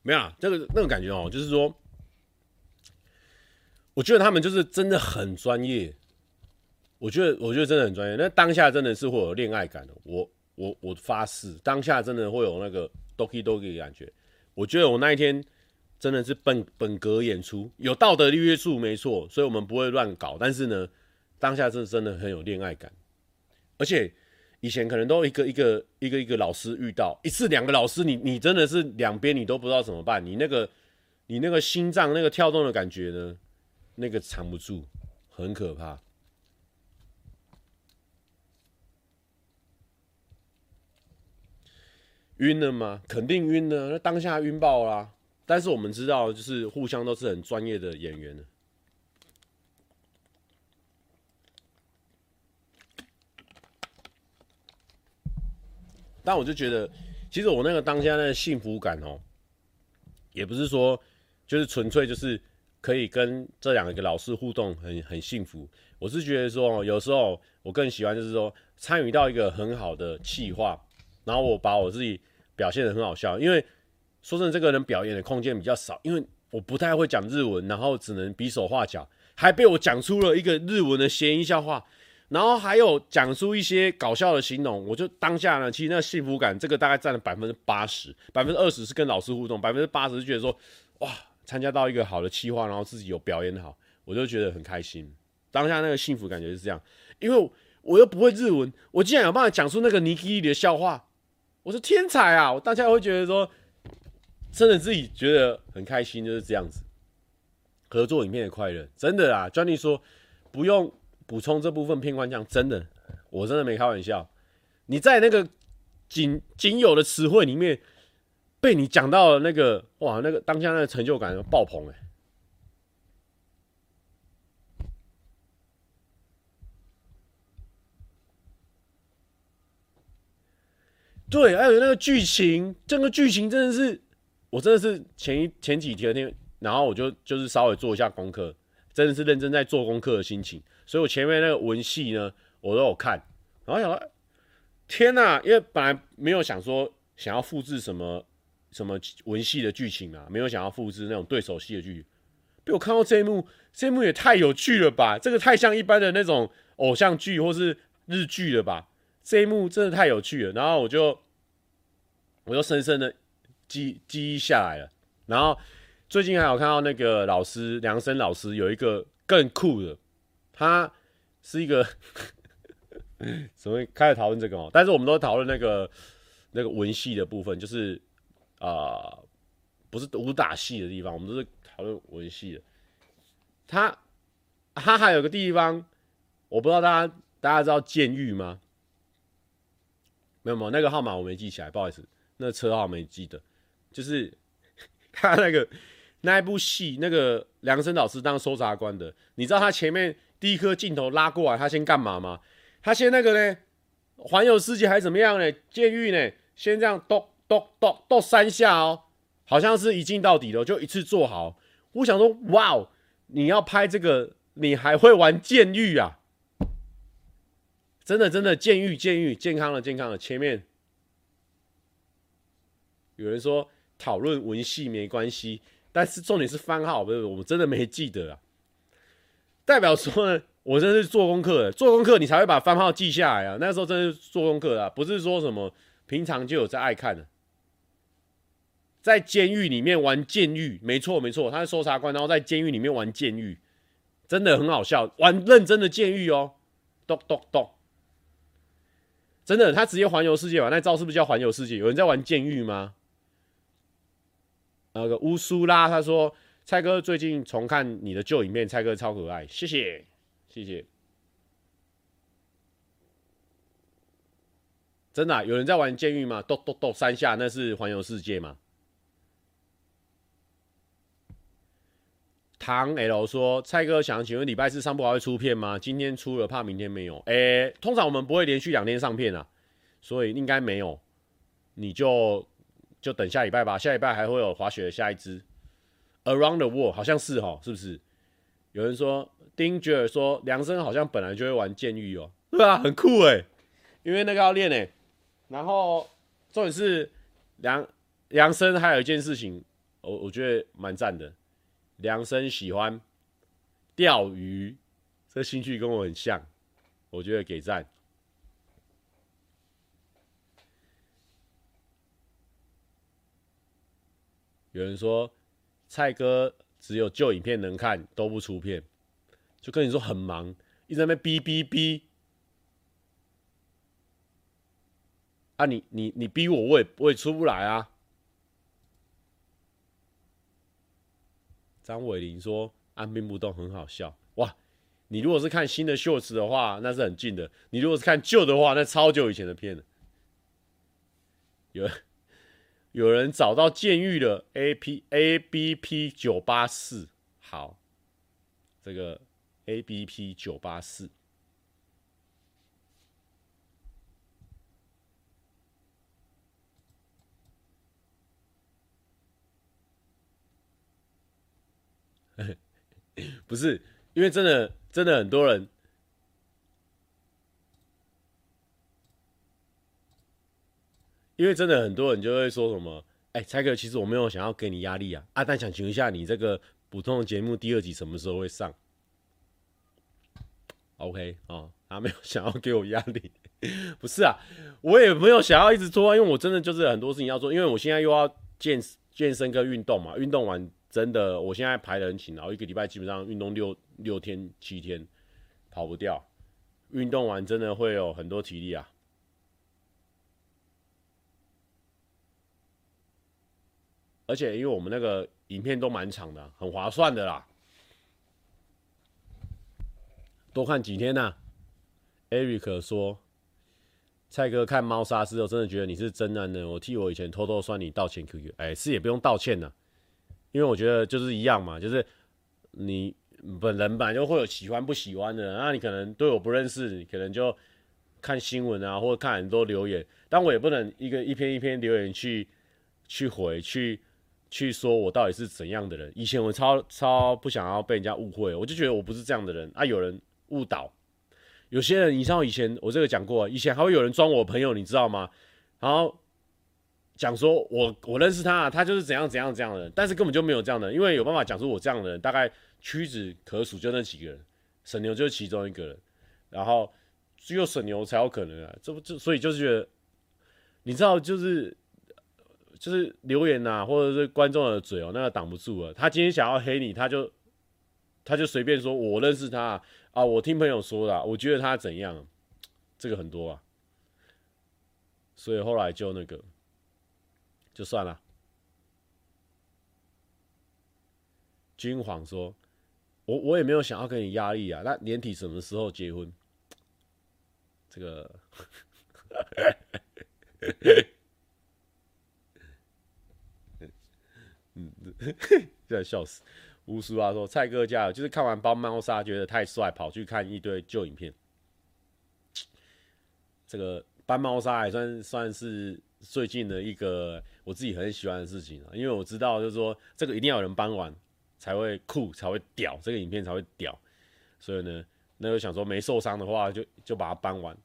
没有啊，这个那种感觉哦，就是说，我觉得他们就是真的很专业。我觉得我觉得真的很专业。那当下真的是会有恋爱感的，我我我发誓，当下真的会有那个 doki doki 的感觉。我觉得我那一天真的是本本格演出，有道德约束没错，所以我们不会乱搞。但是呢，当下是真的很有恋爱感，而且以前可能都一个一个一个一个老师遇到一次两个老师，你你真的是两边你都不知道怎么办，你那个你那个心脏那个跳动的感觉呢，那个藏不住，很可怕。晕了吗？肯定晕了，那当下晕爆啦。但是我们知道，就是互相都是很专业的演员。但我就觉得，其实我那个当下那个幸福感哦，也不是说就是纯粹就是可以跟这两个老师互动很很幸福。我是觉得说，有时候我更喜欢就是说参与到一个很好的企划。然后我把我自己表现的很好笑，因为说真的，这个人表演的空间比较少，因为我不太会讲日文，然后只能比手画脚，还被我讲出了一个日文的谐音笑话，然后还有讲出一些搞笑的形容，我就当下呢，其实那幸福感，这个大概占了百分之八十，百分之二十是跟老师互动，百分之八十是觉得说，哇，参加到一个好的企划，然后自己有表演好，我就觉得很开心。当下那个幸福感觉是这样，因为我又不会日文，我竟然有办法讲出那个尼基里的笑话。我是天才啊！我大家会觉得说，真的自己觉得很开心，就是这样子。合作影片的快乐，真的啊专利说不用补充这部分片段，这样真的，我真的没开玩笑。你在那个仅仅有的词汇里面，被你讲到了那个哇，那个当下那个成就感爆棚哎！对，还有那个剧情，这个剧情真的是，我真的是前一前几天，然后我就就是稍微做一下功课，真的是认真在做功课的心情，所以我前面那个文戏呢，我都有看，然后想说，天哪，因为本来没有想说想要复制什么什么文戏的剧情啊，没有想要复制那种对手戏的剧，被我看到这一幕，这一幕也太有趣了吧，这个太像一般的那种偶像剧或是日剧了吧。这一幕真的太有趣了，然后我就我就深深的记记忆下来了。然后最近还有看到那个老师梁生老师有一个更酷的，他是一个 <laughs> 怎么开始讨论这个哦？但是我们都讨论那个那个文戏的部分，就是啊、不是武打戏的地方，我们都是讨论文戏的。他他还有个地方，我不知道大家大家知道监狱吗？没有没有，那个号码我没记起来，不好意思，那车号没记得。就是 <laughs> 他那个那一部戏，那个梁生老师当搜查官的，你知道他前面第一颗镜头拉过来，他先干嘛吗？他先那个呢，环游世界还是怎么样呢？监狱呢，先这样咚咚咚咚三下哦，好像是一镜到底的，就一次做好。我想说，哇哦，你要拍这个，你还会玩监狱啊？真的真的，监狱监狱，健康了健康了。前面有人说讨论文戏没关系，但是重点是番号，不是我真的没记得啊。代表说呢，我真的是做功课的，做功课你才会把番号记下来啊。那时候真的是做功课啊，不是说什么平常就有在爱看的。在监狱里面玩监狱，没错没错，他是搜查官，然后在监狱里面玩监狱，真的很好笑，玩认真的监狱哦，咚咚咚。真的，他直接环游世界玩？那招是不是叫环游世界？有人在玩监狱吗？那个乌苏拉他说：“蔡哥最近重看你的旧影片，蔡哥超可爱，谢谢，谢谢。”真的、有人在玩监狱吗？咚咚咚三下，那是环游世界吗？唐 L 说：“蔡哥想请问礼拜四上不还会出片吗？今天出了，怕明天没有。诶、通常我们不会连续两天上片啊，所以应该没有。你就就等下礼拜吧，下礼拜还会有滑雪的下一支 Around the World，好像是哦，是不是？有人说丁爵尔说梁生好像本来就会玩剑域哦，<laughs> 对啊，很酷诶、因为那个要练诶、然后重点是梁梁生还有一件事情，我我觉得蛮赞的。”梁生喜欢钓鱼，这兴趣跟我很像。我觉得给赞。有人说蔡哥只有旧影片能看，都不出片，就跟你说很忙，一直在那边哔哔哔。啊你，你你你逼我，我也我也出不来啊。张伟林说按兵不动很好笑哇！你如果是看新的秀词的话，那是很近的；你如果是看旧的话，那超久以前的片了。有。有人找到监狱的 A P A B P 九八四，好，这个 A B P 九八四，<laughs> 不是，因为真的真的很多人。因为真的很多人就会说什么，哎，蔡哥，其实我没有想要给你压力啊，啊，但想请问一下，你这个普通的节目第二集什么时候会上？OK 哦，他没有想要给我压力，<laughs> 不是啊，我也没有想要一直拖，因为我真的就是很多事情要做，因为我现在又要健健身跟运动嘛，运动完真的，我现在排的很勤，然后一个礼拜基本上运动六六天七天，跑不掉，运动完真的会有很多体力啊。而且因为我们那个影片都蛮长的，很划算的啦。多看几天呐、啊。Eric 说：“蔡哥看猫砂之后，真的觉得你是真男人。我替我以前偷偷算你道歉 QQ。哎，是也不用道歉了，因为我觉得就是一样嘛，就是你本人本来就会有喜欢不喜欢的。那你可能对我不认识，你可能就看新闻啊，或者看很多留言，但我也不能一个一篇一篇留言去去回去。”去说我到底是怎样的人？以前我超超不想要被人家误会，我就觉得我不是这样的人啊。有人误导，有些人，你知道以前我这个讲过，以前还会有人装我朋友，你知道吗？然后讲说我我认识他，他就是怎样怎样怎样的人，但是根本就没有这样的人，因为有办法讲出我这样的人，大概屈指可数，就那几个人，沈牛就是其中一个人，然后只有沈牛才有可能啊，这不就所以就是觉得，你知道就是。就是留言呐、啊，或者是观众的嘴哦、那个挡不住了。他今天想要黑你，他就他就随便说，我认识他啊，我听朋友说的，我觉得他怎样，这个很多啊。所以后来就那个就算了。君皇说，我我也没有想要给你压力啊。那年底什么时候结婚？这个。<laughs> 嗯，在笑死。乌苏啊说：“蔡哥加油！就是看完《帮猫砂》觉得太帅，跑去看一堆旧影片。这个《搬猫砂》还算算是最近的一个我自己很喜欢的事情啊，因为我知道就是说这个一定要有人搬完才会酷，才会屌，这个影片才会屌。所以呢，那就想说没受伤的话，就就把它搬完。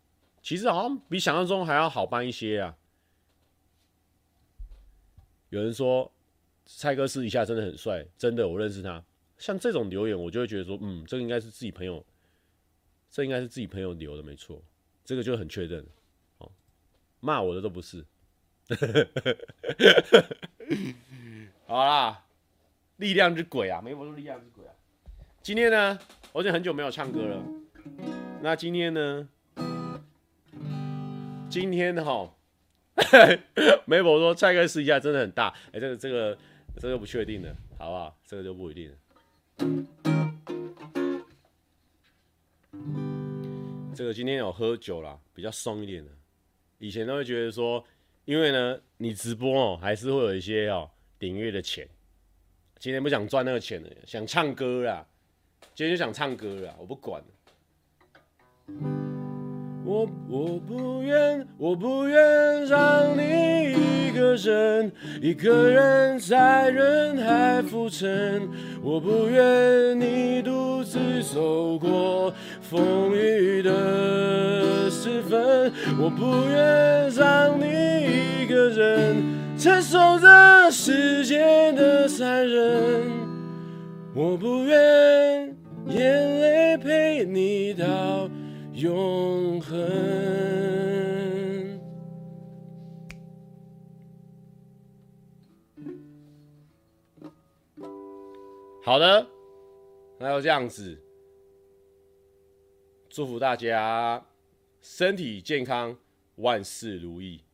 其实好像比想象中还要好搬一些啊。有人说。”蔡哥私底下真的很帅，真的，我认识他。像这种留言，我就会觉得说，嗯，这个应该是自己朋友，这应该是自己朋友留的，没错，这个就很确认。哦，骂我的都不是。<laughs> 好啦，力量之鬼啊，没说力量之鬼啊。今天呢，我已经很久没有唱歌了。那今天呢？今天哈，<laughs> 梅博说蔡哥私底下真的很大。哎、欸，这个这个。这个不确定的，好不好？这个就不一定了。这个今天有喝酒啦，比较松一点的。以前都会觉得说，因为呢，你直播哦，还是会有一些哦订阅的钱。今天不想赚那个钱了，想唱歌啦。今天就想唱歌啦，我不管。我我不愿，我不愿让你一个人，一个人在人海浮沉。我不愿你独自走过风雨的时分。我不愿让你一个人承受着世界的残忍。我不愿眼泪陪你到。永恒。好的，那就这样子，祝福大家身体健康，万事如意。